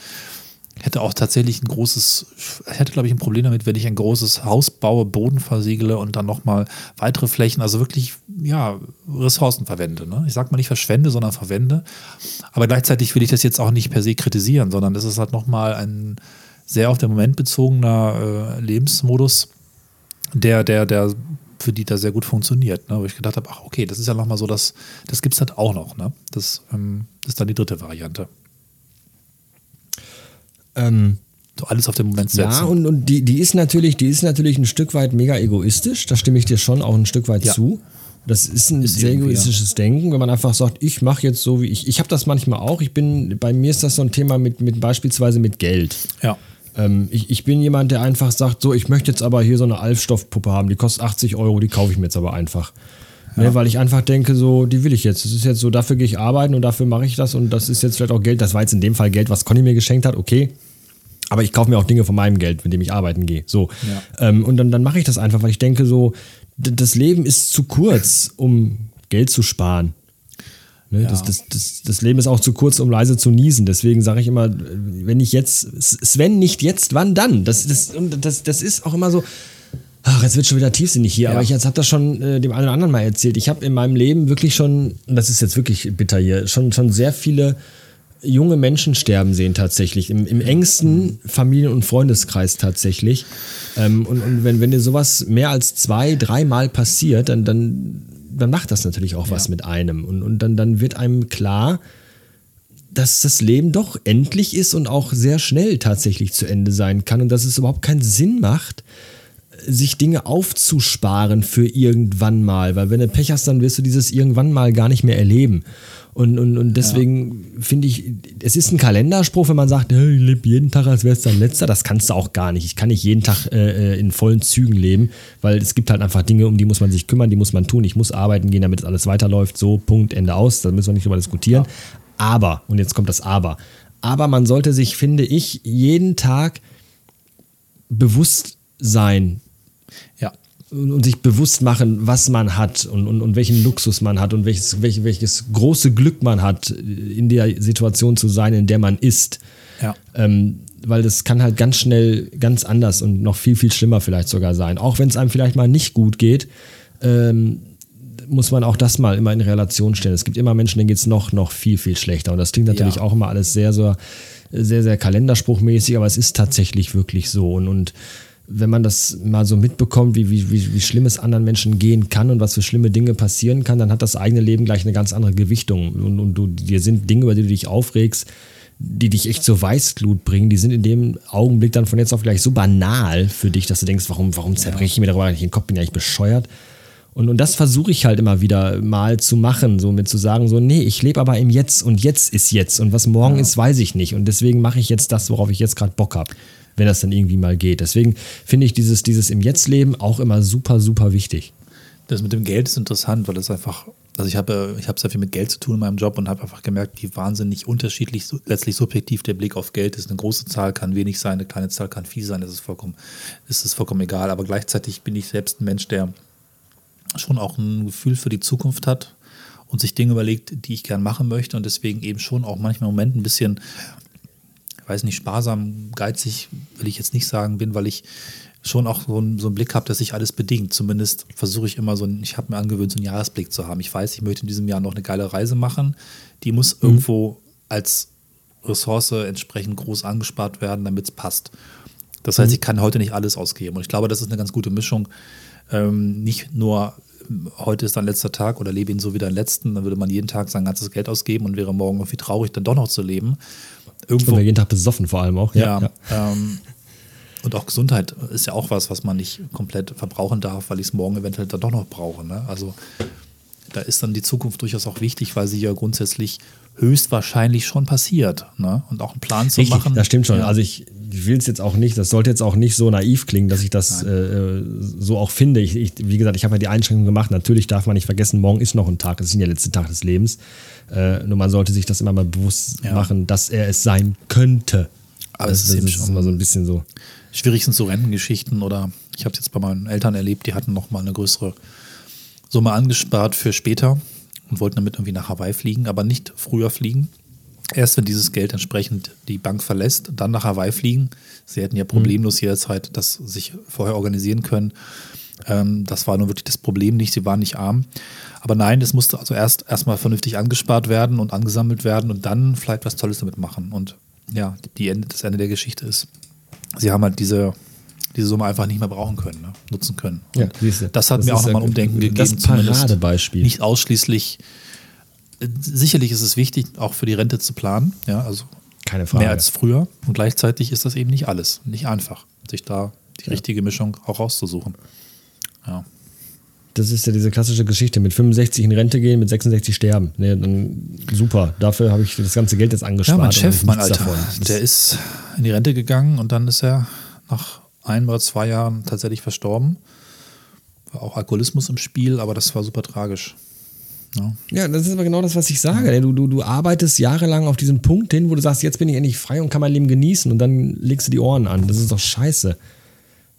hätte auch tatsächlich ein großes, hätte glaube ich ein Problem damit, wenn ich ein großes Haus baue, Boden versiegle und dann nochmal weitere Flächen, also wirklich, ja, Ressourcen verwende. Ne? Ich sage mal nicht verschwende, sondern verwende. Aber gleichzeitig will ich das jetzt auch nicht per se kritisieren, sondern das ist halt nochmal ein sehr auf den Moment bezogener äh, Lebensmodus, der, der, der für die da sehr gut funktioniert. Ne? Wo ich gedacht habe, ach okay, das ist ja nochmal so, dass, das gibt es halt auch noch. Ne? Das, ähm, das ist dann die dritte Variante. Ähm, so alles auf den Moment setzen. Ja, und, und die, die ist natürlich, die ist natürlich ein Stück weit mega egoistisch. Da stimme ich dir schon auch ein Stück weit Ja. zu. Das ist ein Ist sehr egoistisches Denken, wenn man einfach sagt, ich mache jetzt so wie ich. Ich habe das manchmal auch. Ich bin, bei mir ist das so ein Thema mit, mit beispielsweise mit Geld. ja. Ähm, ich, ich bin jemand, der einfach sagt, so, ich möchte jetzt aber hier so eine Alf-Stoffpuppe haben, die kostet 80 Euro, die kaufe ich mir jetzt aber einfach. Ne, weil ich einfach denke, so, die will ich jetzt. Das ist jetzt so, dafür gehe ich arbeiten und dafür mache ich das und das ist jetzt vielleicht auch Geld. Das war jetzt in dem Fall Geld, was Conny mir geschenkt hat, okay. Aber ich kaufe mir auch Dinge von meinem Geld, mit dem ich arbeiten gehe. So. Ähm, und dann, dann mache ich das einfach, weil ich denke, so, das Leben ist zu kurz, um Geld zu sparen. Ne? Das, das, das, das Leben ist auch zu kurz, um leise zu niesen. Deswegen sage ich immer, wenn ich jetzt, Sven nicht jetzt, wann dann? Das, das, das, das ist auch immer so, ach, jetzt wird schon wieder tiefsinnig hier, Ja. aber ich habe das schon äh, dem einen oder anderen mal erzählt. Ich habe in meinem Leben wirklich schon, und das ist jetzt wirklich bitter hier, schon, schon sehr viele junge Menschen sterben sehen tatsächlich. Im, im engsten Familien- und Freundeskreis tatsächlich. Ähm, und und wenn, wenn dir sowas mehr als zwei, dreimal passiert, dann, dann, dann macht das natürlich auch was mit einem. Und, und dann, dann wird einem klar, dass das Leben doch endlich ist und auch sehr schnell tatsächlich zu Ende sein kann und dass es überhaupt keinen Sinn macht, sich Dinge aufzusparen für irgendwann mal, weil wenn du Pech hast, dann wirst du dieses irgendwann mal gar nicht mehr erleben. Und, und, und deswegen finde ich, es ist ein Kalenderspruch, wenn man sagt, ich lebe jeden Tag, als wäre es dein letzter. Das kannst du auch gar nicht. Ich kann nicht jeden Tag äh, in vollen Zügen leben, weil es gibt halt einfach Dinge, um die muss man sich kümmern, die muss man tun. Ich muss arbeiten gehen, damit alles weiterläuft. So, Punkt, Ende aus. Da müssen wir nicht drüber diskutieren. Aber, und jetzt kommt das Aber. Aber man sollte sich, finde ich, jeden Tag bewusst sein, Ja. Und, sich bewusst machen, was man hat und, und, und welchen Luxus man hat und welches, welch, welches große Glück man hat, in der Situation zu sein, in der man ist. Ja. Ähm, weil das kann halt ganz schnell ganz anders und noch viel, viel schlimmer vielleicht sogar sein. Auch wenn es einem vielleicht mal nicht gut geht, ähm, muss man auch das mal immer in Relation stellen. Es gibt immer Menschen, denen geht es noch, noch viel, viel schlechter. Und das klingt natürlich Ja. auch immer alles sehr, sehr, sehr, sehr kalenderspruchmäßig, aber es ist tatsächlich wirklich so. Und, und wenn man das mal so mitbekommt, wie, wie, wie, wie schlimm es anderen Menschen gehen kann und was für schlimme Dinge passieren kann, dann hat das eigene Leben gleich eine ganz andere Gewichtung. Und, und du, dir sind Dinge, über die du dich aufregst, die dich echt zur Weißglut bringen, die sind in dem Augenblick dann von jetzt auf gleich so banal für dich, dass du denkst, warum, warum zerbreche ich mir darüber nicht den Kopf, bin ja eigentlich bescheuert. Und, und das versuche ich halt immer wieder mal zu machen, so mit zu sagen, so, nee, ich lebe aber im Jetzt und jetzt ist jetzt und was morgen ist, weiß ich nicht. Und deswegen mache ich jetzt das, worauf ich jetzt gerade Bock habe, wenn das dann irgendwie mal geht. Deswegen finde ich dieses, dieses im Jetzt-Leben auch immer super, super wichtig. Das mit dem Geld ist interessant, weil es einfach, also ich habe, ich habe sehr viel mit Geld zu tun in meinem Job und habe einfach gemerkt, wie wahnsinnig unterschiedlich letztlich subjektiv der Blick auf Geld ist. Eine große Zahl kann wenig sein, eine kleine Zahl kann viel sein, das ist vollkommen, ist es vollkommen egal. Aber gleichzeitig bin ich selbst ein Mensch, der schon auch ein Gefühl für die Zukunft hat und sich Dinge überlegt, die ich gern machen möchte und deswegen eben schon auch manchmal im Moment ein bisschen, weiß nicht, sparsam, geizig, will ich jetzt nicht sagen, bin, weil ich schon auch so einen, so einen Blick habe, dass sich alles bedingt. Zumindest versuche ich immer so, einen, ich habe mir angewöhnt, so einen Jahresblick zu haben. Ich weiß, ich möchte in diesem Jahr noch eine geile Reise machen. Die muss irgendwo als Ressource entsprechend groß angespart werden, damit es passt. Das heißt, ich kann heute nicht alles ausgeben. Und ich glaube, das ist eine ganz gute Mischung. Ähm, nicht nur ähm, heute ist dein letzter Tag oder lebe ihn so wie dein letzten, dann würde man jeden Tag sein ganzes Geld ausgeben und wäre morgen irgendwie traurig, dann doch noch zu leben. Und Irgendwo, wir jeden Tag besoffen vor allem auch. ja, Ähm, und auch Gesundheit ist ja auch was, was man nicht komplett verbrauchen darf, weil ich es morgen eventuell dann doch noch brauche. Ne? Also da ist dann die Zukunft durchaus auch wichtig, weil sie ja grundsätzlich höchstwahrscheinlich schon passiert. Ne? Und auch einen Plan zu Richtig, machen. das stimmt schon. Ja. Also ich, ich will es jetzt auch nicht, das sollte jetzt auch nicht so naiv klingen, dass ich das äh, so auch finde. Ich, ich, wie gesagt, ich habe ja die Einschränkung gemacht. Natürlich darf man nicht vergessen, morgen ist noch ein Tag, es ist der letzte Tag des Lebens. Äh, nur man sollte sich das immer mal bewusst Ja. machen, dass er es sein könnte. Aber das, es ist eben ist schon- immer so ein bisschen so. Schwierig sind so Rentengeschichten oder ich habe es jetzt bei meinen Eltern erlebt, die hatten noch mal eine größere Summe angespart für später und wollten damit irgendwie nach Hawaii fliegen, aber nicht früher fliegen. Erst wenn dieses Geld entsprechend die Bank verlässt, dann nach Hawaii fliegen. Sie hätten ja problemlos jederzeit das sich vorher organisieren können. Ähm, das war nun wirklich das Problem nicht. Sie waren nicht arm. Aber nein, das musste also erst erstmal vernünftig angespart werden und angesammelt werden und dann vielleicht was Tolles damit machen. Und ja, die Ende, das Ende der Geschichte ist, sie haben halt diese, diese Summe einfach nicht mehr brauchen können, ne? nutzen können. Ja, das hat Das mir auch nochmal ja ein Umdenken gegeben. das Paradebeispiel. Nicht ausschließlich. äh, Sicherlich ist es wichtig, auch für die Rente zu planen. Ja, also Keine Frage. mehr als früher. Und gleichzeitig ist das eben nicht alles, nicht einfach, sich da die richtige Mischung auch rauszusuchen. Ja. Das ist ja diese klassische Geschichte, mit 65 in Rente gehen, mit 66 sterben. Nee, dann super, dafür habe ich das ganze Geld jetzt angespart. Ja, mein Chef, mein Alter, davon. der ist in die Rente gegangen und dann ist er nach ein oder zwei Jahren tatsächlich verstorben. War auch Alkoholismus im Spiel, aber das war super tragisch. Ja. Ja, das ist aber genau das, was ich sage. Du, du, du arbeitest jahrelang auf diesen Punkt hin, wo du sagst, jetzt bin ich endlich frei und kann mein Leben genießen und dann legst du die Ohren an. Das ist doch scheiße.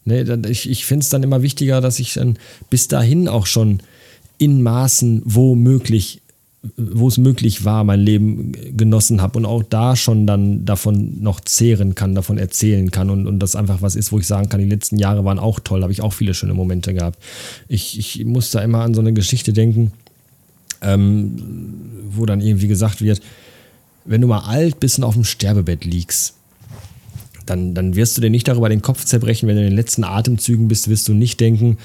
Ne, ich ich finde es dann immer wichtiger, dass ich dann bis dahin auch schon in Maßen, wo möglich, wo es möglich war, mein Leben genossen habe und auch da schon dann davon noch zehren kann, davon erzählen kann und, und das einfach was ist, wo ich sagen kann, die letzten Jahre waren auch toll, habe ich auch viele schöne Momente gehabt. Ich, ich muss da immer an so eine Geschichte denken, ähm, wo dann irgendwie gesagt wird, wenn du mal alt bist und auf dem Sterbebett liegst, dann, dann wirst du dir nicht darüber den Kopf zerbrechen, wenn du in den letzten Atemzügen bist, wirst du nicht denken,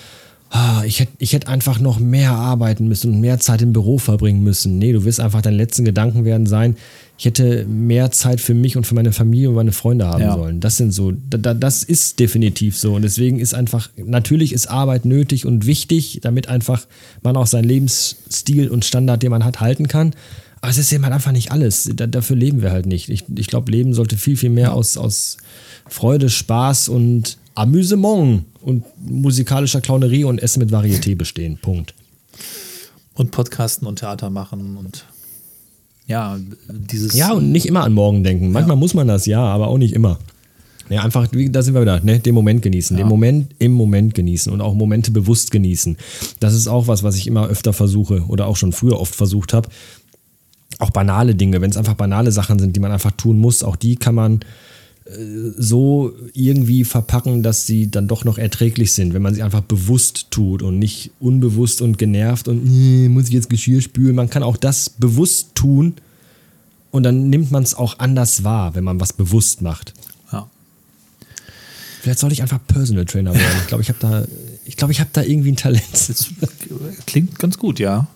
ich hätte ich hätt einfach noch mehr arbeiten müssen und mehr Zeit im Büro verbringen müssen. Nee, du wirst einfach, deine letzten Gedanken werden sein, ich hätte mehr Zeit für mich und für meine Familie und meine Freunde haben Ja. sollen. Das sind so, da, da, das ist definitiv so. Und deswegen ist einfach, natürlich ist Arbeit nötig und wichtig, damit einfach man auch seinen Lebensstil und Standard, den man hat, halten kann. Aber es ist eben halt einfach nicht alles. Da, dafür leben wir halt nicht. Ich, ich glaube, Leben sollte viel, viel mehr aus, aus Freude, Spaß und Amüsement und musikalischer Clownerie und Essen mit Varieté bestehen. Punkt. Und Podcasten und Theater machen und ja, dieses. Ja, und nicht immer an morgen denken. Manchmal muss man das, ja, aber auch nicht immer. Ja, einfach, da sind wir wieder, ne? den Moment genießen. Den Moment im Moment genießen und auch Momente bewusst genießen. Das ist auch was, was ich immer öfter versuche oder auch schon früher oft versucht habe. Auch banale Dinge, wenn es einfach banale Sachen sind, die man einfach tun muss, auch die kann man so irgendwie verpacken, dass sie dann doch noch erträglich sind, wenn man sie einfach bewusst tut und nicht unbewusst und genervt und "Äh, muss ich jetzt Geschirr spülen. Man kann auch das bewusst tun und dann nimmt man es auch anders wahr, wenn man was bewusst macht. ja. Vielleicht sollte ich einfach Personal Trainer werden. Ich glaube, ich habe da, ich glaube, ich habe da irgendwie ein Talent. Das klingt ganz gut, ja.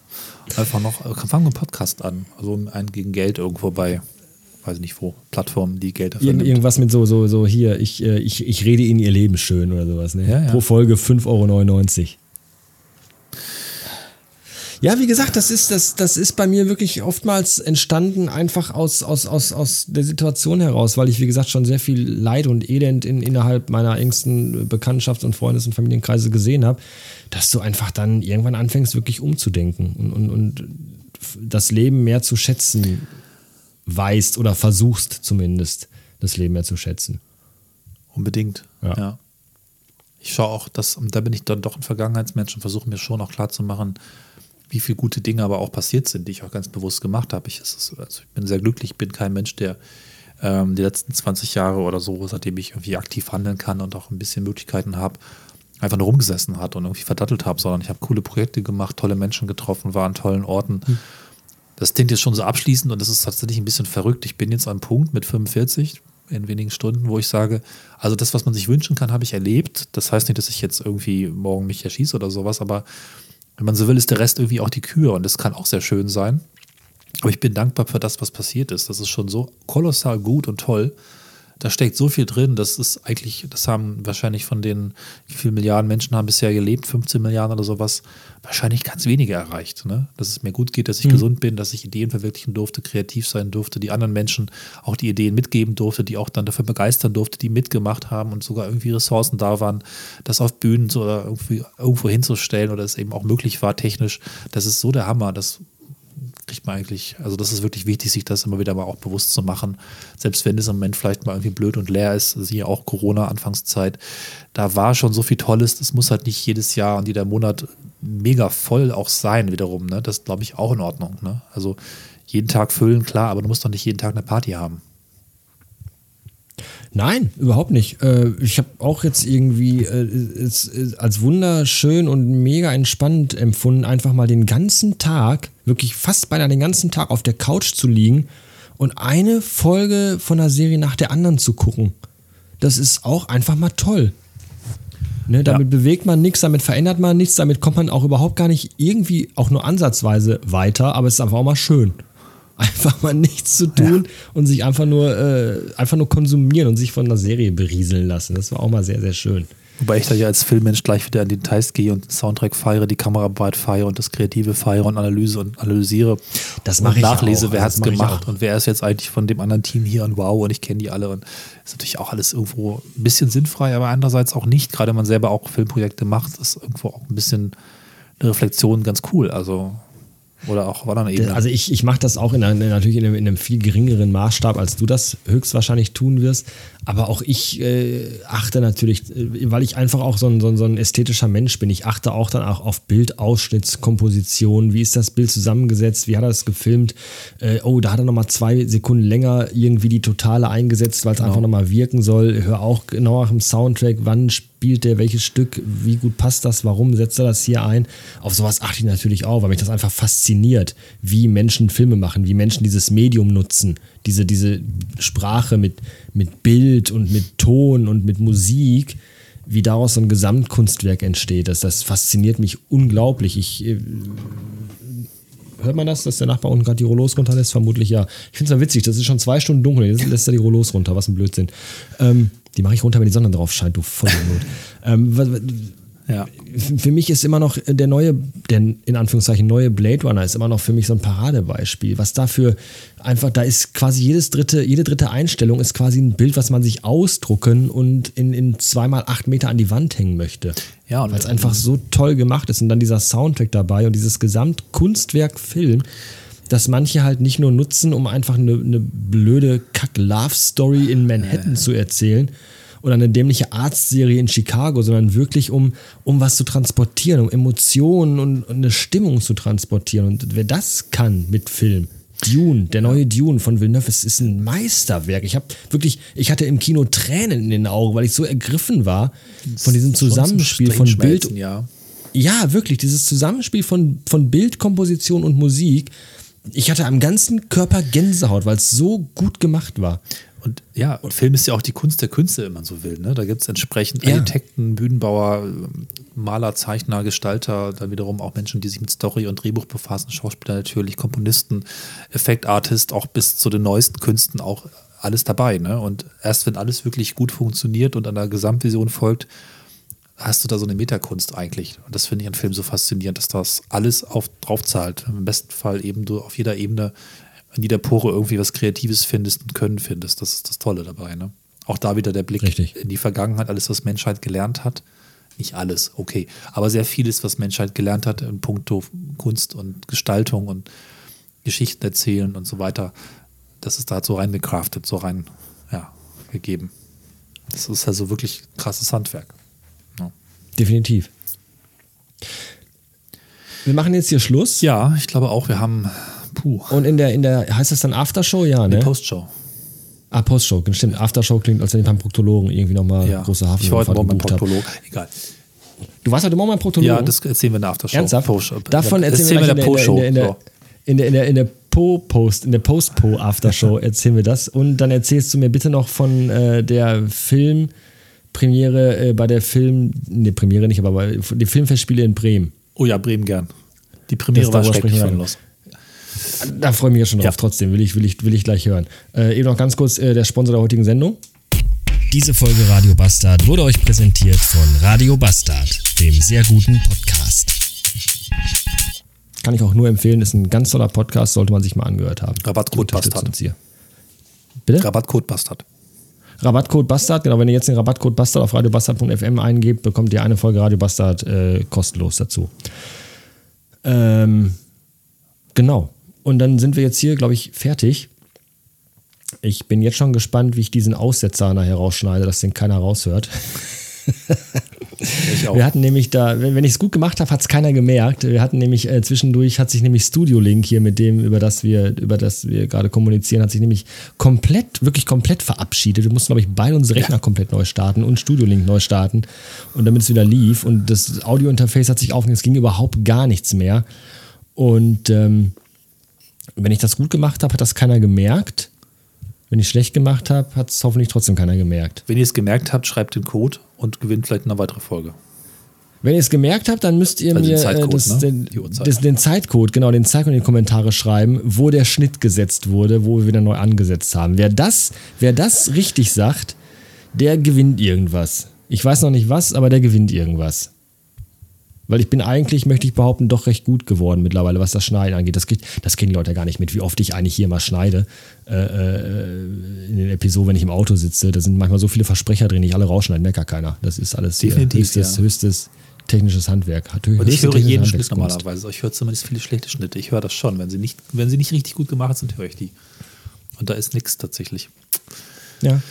Einfach noch, fangen wir einen Podcast an. Also ein gegen Geld irgendwo bei, weiß ich nicht wo, Plattformen, die Geld dafür Irgend, nimmt. irgendwas mit so, so, so hier, ich, äh, ich, ich rede Ihnen Ihr Leben schön oder sowas. Ne? Ja, ja. Pro Folge 5,99 Euro. Ja, wie gesagt, das ist, das, das ist bei mir wirklich oftmals entstanden, einfach aus, aus, aus, aus der Situation heraus, weil ich, wie gesagt, schon sehr viel Leid und Elend in, innerhalb meiner engsten Bekanntschafts- und Freundes- und Familienkreise gesehen habe, dass du einfach dann irgendwann anfängst, wirklich umzudenken und, und, und das Leben mehr zu schätzen weißt oder versuchst zumindest, das Leben mehr zu schätzen. Unbedingt. Ja. Ja. Ich schaue auch, dass, und da bin ich dann doch ein Vergangenheitsmensch und versuche mir schon auch klarzumachen, wie viele gute Dinge aber auch passiert sind, die ich auch ganz bewusst gemacht habe. Ich, ist, also ich bin sehr glücklich, ich bin kein Mensch, der ähm, die letzten 20 Jahre oder so, seitdem ich irgendwie aktiv handeln kann und auch ein bisschen Möglichkeiten habe, einfach nur rumgesessen hat und irgendwie verdattelt habe, sondern ich habe coole Projekte gemacht, tolle Menschen getroffen, war an tollen Orten. Das klingt jetzt schon so abschließend und das ist tatsächlich ein bisschen verrückt. Ich bin jetzt einem Punkt mit 45 in wenigen Stunden, wo ich sage, also das, was man sich wünschen kann, habe ich erlebt. Das heißt nicht, dass ich jetzt irgendwie morgen mich erschieße oder sowas, aber wenn man so will, ist der Rest irgendwie auch die Kür und das kann auch sehr schön sein. Aber ich bin dankbar für das, was passiert ist. Das ist schon so kolossal gut und toll. Da steckt so viel drin. Das ist eigentlich, das haben wahrscheinlich von den, wie viele Milliarden Menschen haben bisher gelebt, 15 Milliarden oder sowas, wahrscheinlich ganz wenige erreicht. Ne? Dass es mir gut geht, dass ich gesund bin, dass ich Ideen verwirklichen durfte, kreativ sein durfte, die anderen Menschen auch die Ideen mitgeben durfte, die auch dann dafür begeistern durfte, die mitgemacht haben und sogar irgendwie Ressourcen da waren, das auf Bühnen oder irgendwie irgendwo hinzustellen oder es eben auch möglich war technisch. Das ist so der Hammer. Das kriegt man eigentlich, also das ist wirklich wichtig, sich das immer wieder mal auch bewusst zu machen. Selbst wenn es im Moment vielleicht mal irgendwie blöd und leer ist, siehe auch Corona, Anfangszeit, da war schon so viel Tolles, das muss halt nicht jedes Jahr und jeder Monat mega voll auch sein wiederum. Ne? Das glaube ich, auch in Ordnung. Ne? Also jeden Tag füllen, klar, aber du musst doch nicht jeden Tag eine Party haben. Nein, überhaupt nicht. Äh, ich habe auch jetzt irgendwie äh, als wunderschön und mega entspannt empfunden, einfach mal den ganzen Tag, wirklich fast beinahe den ganzen Tag auf der Couch zu liegen und eine Folge von der Serie nach der anderen zu gucken. Das ist auch einfach mal toll. Ne, damit ja. bewegt man nichts, damit verändert man nichts, damit kommt man auch überhaupt gar nicht irgendwie auch nur ansatzweise weiter, aber es ist einfach auch mal schön einfach mal nichts zu tun ja. und sich einfach nur, äh, einfach nur konsumieren und sich von der Serie berieseln lassen. Das war auch mal sehr, sehr schön. Wobei ich da ja als Filmmensch gleich wieder in die Details gehe und den Soundtrack feiere, die Kameraarbeit feiere und das Kreative feiere und Analyse und analysiere. Das mache ich nachlese, auch. wer hat es gemacht und wer ist jetzt eigentlich von dem anderen Team hier und wow und ich kenne die alle und ist natürlich auch alles irgendwo ein bisschen sinnfrei, aber andererseits auch nicht. Gerade wenn man selber auch Filmprojekte macht, ist irgendwo auch ein bisschen eine Reflexion ganz cool. Also oder auch auf anderen Ebenen? Also ich, ich mache das auch in einer, natürlich in einem, in einem, viel geringeren Maßstab, als du das höchstwahrscheinlich tun wirst. Aber auch ich äh, achte natürlich, äh, weil ich einfach auch so ein, so, ein, so ein ästhetischer Mensch bin, ich achte auch dann auch auf Bildausschnittskomposition. Wie ist das Bild zusammengesetzt? Wie hat er das gefilmt? Äh, oh, da hat er nochmal zwei Sekunden länger irgendwie die Totale eingesetzt, weil es genau. einfach nochmal wirken soll. Hör auch genau nach dem Soundtrack, wann spielt der welches Stück, wie gut passt das, warum setzt er das hier ein? Auf sowas achte ich natürlich auch, weil mich das einfach fasziniert, wie Menschen Filme machen, wie Menschen dieses Medium nutzen, diese, diese Sprache mit, mit Bild und mit Ton und mit Musik, wie daraus so ein Gesamtkunstwerk entsteht. Das, das fasziniert mich unglaublich. Ich äh, hört man das, dass der Nachbar unten gerade die Rollos runterlässt? Vermutlich ja. Ich finde es ja witzig, das ist schon zwei Stunden dunkel, jetzt lässt er die Rollos runter, was ein Blödsinn. Ähm, die mache ich runter, wenn die Sonne drauf scheint, du Vollidiot. ähm, ja. Für mich ist immer noch der neue, der in Anführungszeichen neue Blade Runner ist immer noch für mich so ein Paradebeispiel. Was dafür einfach, da ist quasi jedes dritte, jede dritte Einstellung ist quasi ein Bild, was man sich ausdrucken und in, in zweimal acht Meter an die Wand hängen möchte. Ja, Weil es einfach so toll gemacht ist und dann dieser Soundtrack dabei und dieses Gesamtkunstwerk Film dass manche halt nicht nur nutzen, um einfach eine, eine blöde Kack-Love-Story in Manhattan zu erzählen oder eine dämliche Arztserie in Chicago, sondern wirklich um, um was zu transportieren, um Emotionen und, und eine Stimmung zu transportieren. Und wer das kann mit Film, Dune, der neue Dune von Villeneuve, es ist ein Meisterwerk. Ich habe wirklich, ich hatte im Kino Tränen in den Augen, weil ich so ergriffen war von diesem Zusammenspiel von Bild. Ja. ja, wirklich, dieses Zusammenspiel von, von Bild, Komposition und Musik ich hatte am ganzen Körper Gänsehaut, weil es so gut gemacht war. Und ja, und Film ist ja auch die Kunst der Künste, wenn man so will. Ne? Da gibt es entsprechend ja. Architekten, Bühnenbauer, Maler, Zeichner, Gestalter, dann wiederum auch Menschen, die sich mit Story und Drehbuch befassen, Schauspieler natürlich, Komponisten, Effektartist, auch bis zu den neuesten Künsten auch alles dabei. Ne? Und erst wenn alles wirklich gut funktioniert und an der Gesamtvision folgt, hast du da so eine Metakunst eigentlich. Und das finde ich an Film so faszinierend, dass das alles auf, drauf zahlt. Im besten Fall eben du auf jeder Ebene, in jeder Pore irgendwie was Kreatives findest und Können findest. Das ist das Tolle dabei. Ne? Auch da wieder der Blick Richtig. in die Vergangenheit, alles, was Menschheit gelernt hat. Nicht alles, okay. Aber sehr vieles, was Menschheit gelernt hat in puncto Kunst und Gestaltung und Geschichten erzählen und so weiter. Das ist da so reingecraftet, so rein ja, gegeben. Das ist also wirklich krasses Handwerk. Definitiv. Wir machen jetzt hier Schluss. Ja, ich glaube auch, wir haben. Puh. Und in der, in der, heißt das dann Aftershow? Ja, ne? Die Postshow. Ah, Postshow, stimmt. Aftershow klingt, als wenn ich beim Proktologen irgendwie nochmal ja. große Hafen Ich war heute Morgen beim Proktolog. Egal. Du warst heute Morgen beim Proktologen? Ja, das erzählen wir in der Aftershow. Ernsthaft? Post Davon erzählen, wir in der Postshow. In der, in der, in der, in der Po-Post, in der Post-Po-Aftershow erzählen wir das. Und dann erzählst du mir bitte noch von äh, der Film- Premiere äh, bei der Film, ne, Premiere nicht, aber bei die Filmfestspiele in Bremen. Oh ja, Bremen gern. Die Premiere das, war schrecklich los. Da freue ich mich ja schon drauf, ja. trotzdem, will ich, will, ich, will ich gleich hören. Äh, eben noch ganz kurz äh, der Sponsor der heutigen Sendung. Diese Folge Radio Bastard wurde euch präsentiert von Radio Bastard, dem sehr guten Podcast. Kann ich auch nur empfehlen, ist ein ganz toller Podcast, sollte man sich mal angehört haben. Rabattcode Bastard. Bitte? Rabattcode Bastard. Rabattcode Bastard, genau, wenn ihr jetzt den Rabattcode Bastard auf radiobastard.fm eingebt, bekommt ihr eine Folge Radio Bastard äh, kostenlos dazu. Ähm, genau. Und dann sind wir jetzt hier, glaube ich, fertig. Ich bin jetzt schon gespannt, wie ich diesen Aussetzer nachher rausschneide, dass den keiner raushört. Wir hatten nämlich da, wenn, ich es gut gemacht habe, hat es keiner gemerkt. Wir hatten nämlich äh, zwischendurch hat sich nämlich Studio Link hier mit dem, über das wir, über das wir gerade kommunizieren, hat sich nämlich komplett, wirklich komplett verabschiedet. Wir mussten, glaube ich, beide unsere Rechner komplett neu starten und Studio Link neu starten. Und damit es wieder lief. Und das Audio-Interface hat sich aufgehängt, es ging überhaupt gar nichts mehr. Und ähm, wenn ich das gut gemacht habe, hat das keiner gemerkt. Wenn ich schlecht gemacht habe, hat es hoffentlich trotzdem keiner gemerkt. Wenn ihr es gemerkt habt, schreibt den Code und gewinnt vielleicht eine weitere Folge. Wenn ihr es gemerkt habt, dann müsst ihr Also den mir äh, Zeitcode, das, ne? den, das, den Zeitcode, genau, den Zeitcode in die Kommentare schreiben, wo der Schnitt gesetzt wurde, wo wir wieder neu angesetzt haben. Wer das, wer das richtig sagt, der gewinnt irgendwas. Ich weiß noch nicht was, aber der gewinnt irgendwas. Weil ich bin eigentlich, möchte ich behaupten, doch recht gut geworden mittlerweile, was das Schneiden angeht. Das, kriegt, das kennen die Leute gar nicht mit, wie oft ich eigentlich hier mal schneide äh, äh, in den Episoden, wenn ich im Auto sitze. Da sind manchmal so viele Versprecher drin, die ich alle rausschneiden, merkt gar keiner. Das ist alles Definitiv, höchstes, ja. höchstes technisches Handwerk. Hat Und ich höre jeden Schnitt normalerweise. Ich höre zumindest viele schlechte Schnitte. Ich höre das schon. Wenn sie nicht, wenn sie nicht richtig gut gemacht sind, höre ich die. Und da ist nichts tatsächlich. Ja.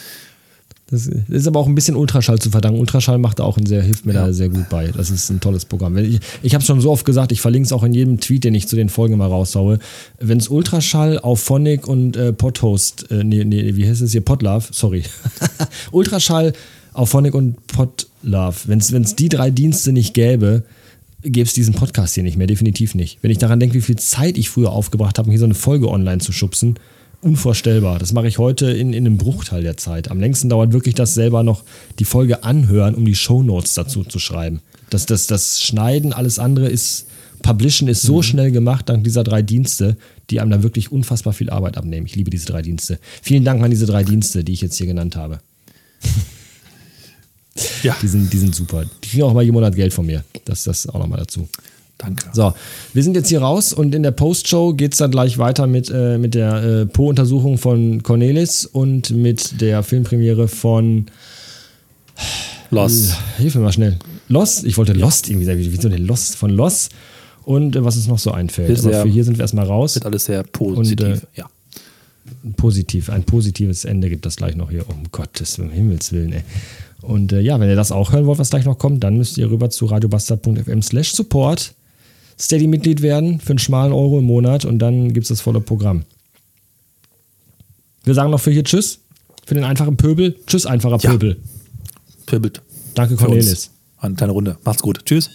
Das ist aber auch ein bisschen Ultraschall zu verdanken. Ultraschall macht auch ein sehr, hilft mir Ja. da sehr gut bei. Das ist ein tolles Programm. Ich, ich habe es schon so oft gesagt, ich verlinke es auch in jedem Tweet, den ich zu den Folgen mal raushaue. Wenn es Ultraschall auf Phonic und äh, Podhost, äh, nee, nee, wie heißt es hier? Podlove, sorry. Ultraschall auf Phonic und Podlove. Wenn es die drei Dienste nicht gäbe, gäbe es diesen Podcast hier nicht mehr, definitiv nicht. Wenn ich daran denke, wie viel Zeit ich früher aufgebracht habe, um hier so eine Folge online zu schubsen, unvorstellbar. Das mache ich heute in, in einem Bruchteil der Zeit. Am längsten dauert wirklich das selber noch die Folge anhören, um die Shownotes dazu zu schreiben. Das, das, das Schneiden, alles andere ist, Publishen ist so schnell gemacht dank dieser drei Dienste, die einem da wirklich unfassbar viel Arbeit abnehmen. Ich liebe diese drei Dienste. Vielen Dank an diese drei Dienste, die ich jetzt hier genannt habe. Ja, Die sind, die sind super. Die kriegen auch mal jeden Monat Geld von mir. Das, das auch nochmal dazu. Danke. So, wir sind jetzt hier raus und in der Postshow geht es dann gleich weiter mit, äh, mit der äh, Po-Untersuchung von Cornelis und mit der Filmpremiere von Los. Hilf mir mal schnell. Lost, ich wollte Lost irgendwie sagen. Wieso denn Lost? Von Lost und äh, was uns noch so einfällt. Wird Aber für hier sind wir erstmal raus. Wird alles sehr positiv. Und, äh, ja. Positiv, ein positives Ende gibt das gleich noch hier. Um Gottes um Himmels Willen, ey. Und äh, ja, wenn ihr das auch hören wollt, was gleich noch kommt, dann müsst ihr rüber zu radiobastard.fm slash support Steady-Mitglied werden für einen schmalen Euro im Monat und dann gibt es das volle Programm. Wir sagen noch für hier Tschüss. Für den einfachen Pöbel. Tschüss, einfacher Ja. Pöbel. Pirbelt. Danke, Für Cornelis. Eine kleine Runde. Macht's gut. Tschüss.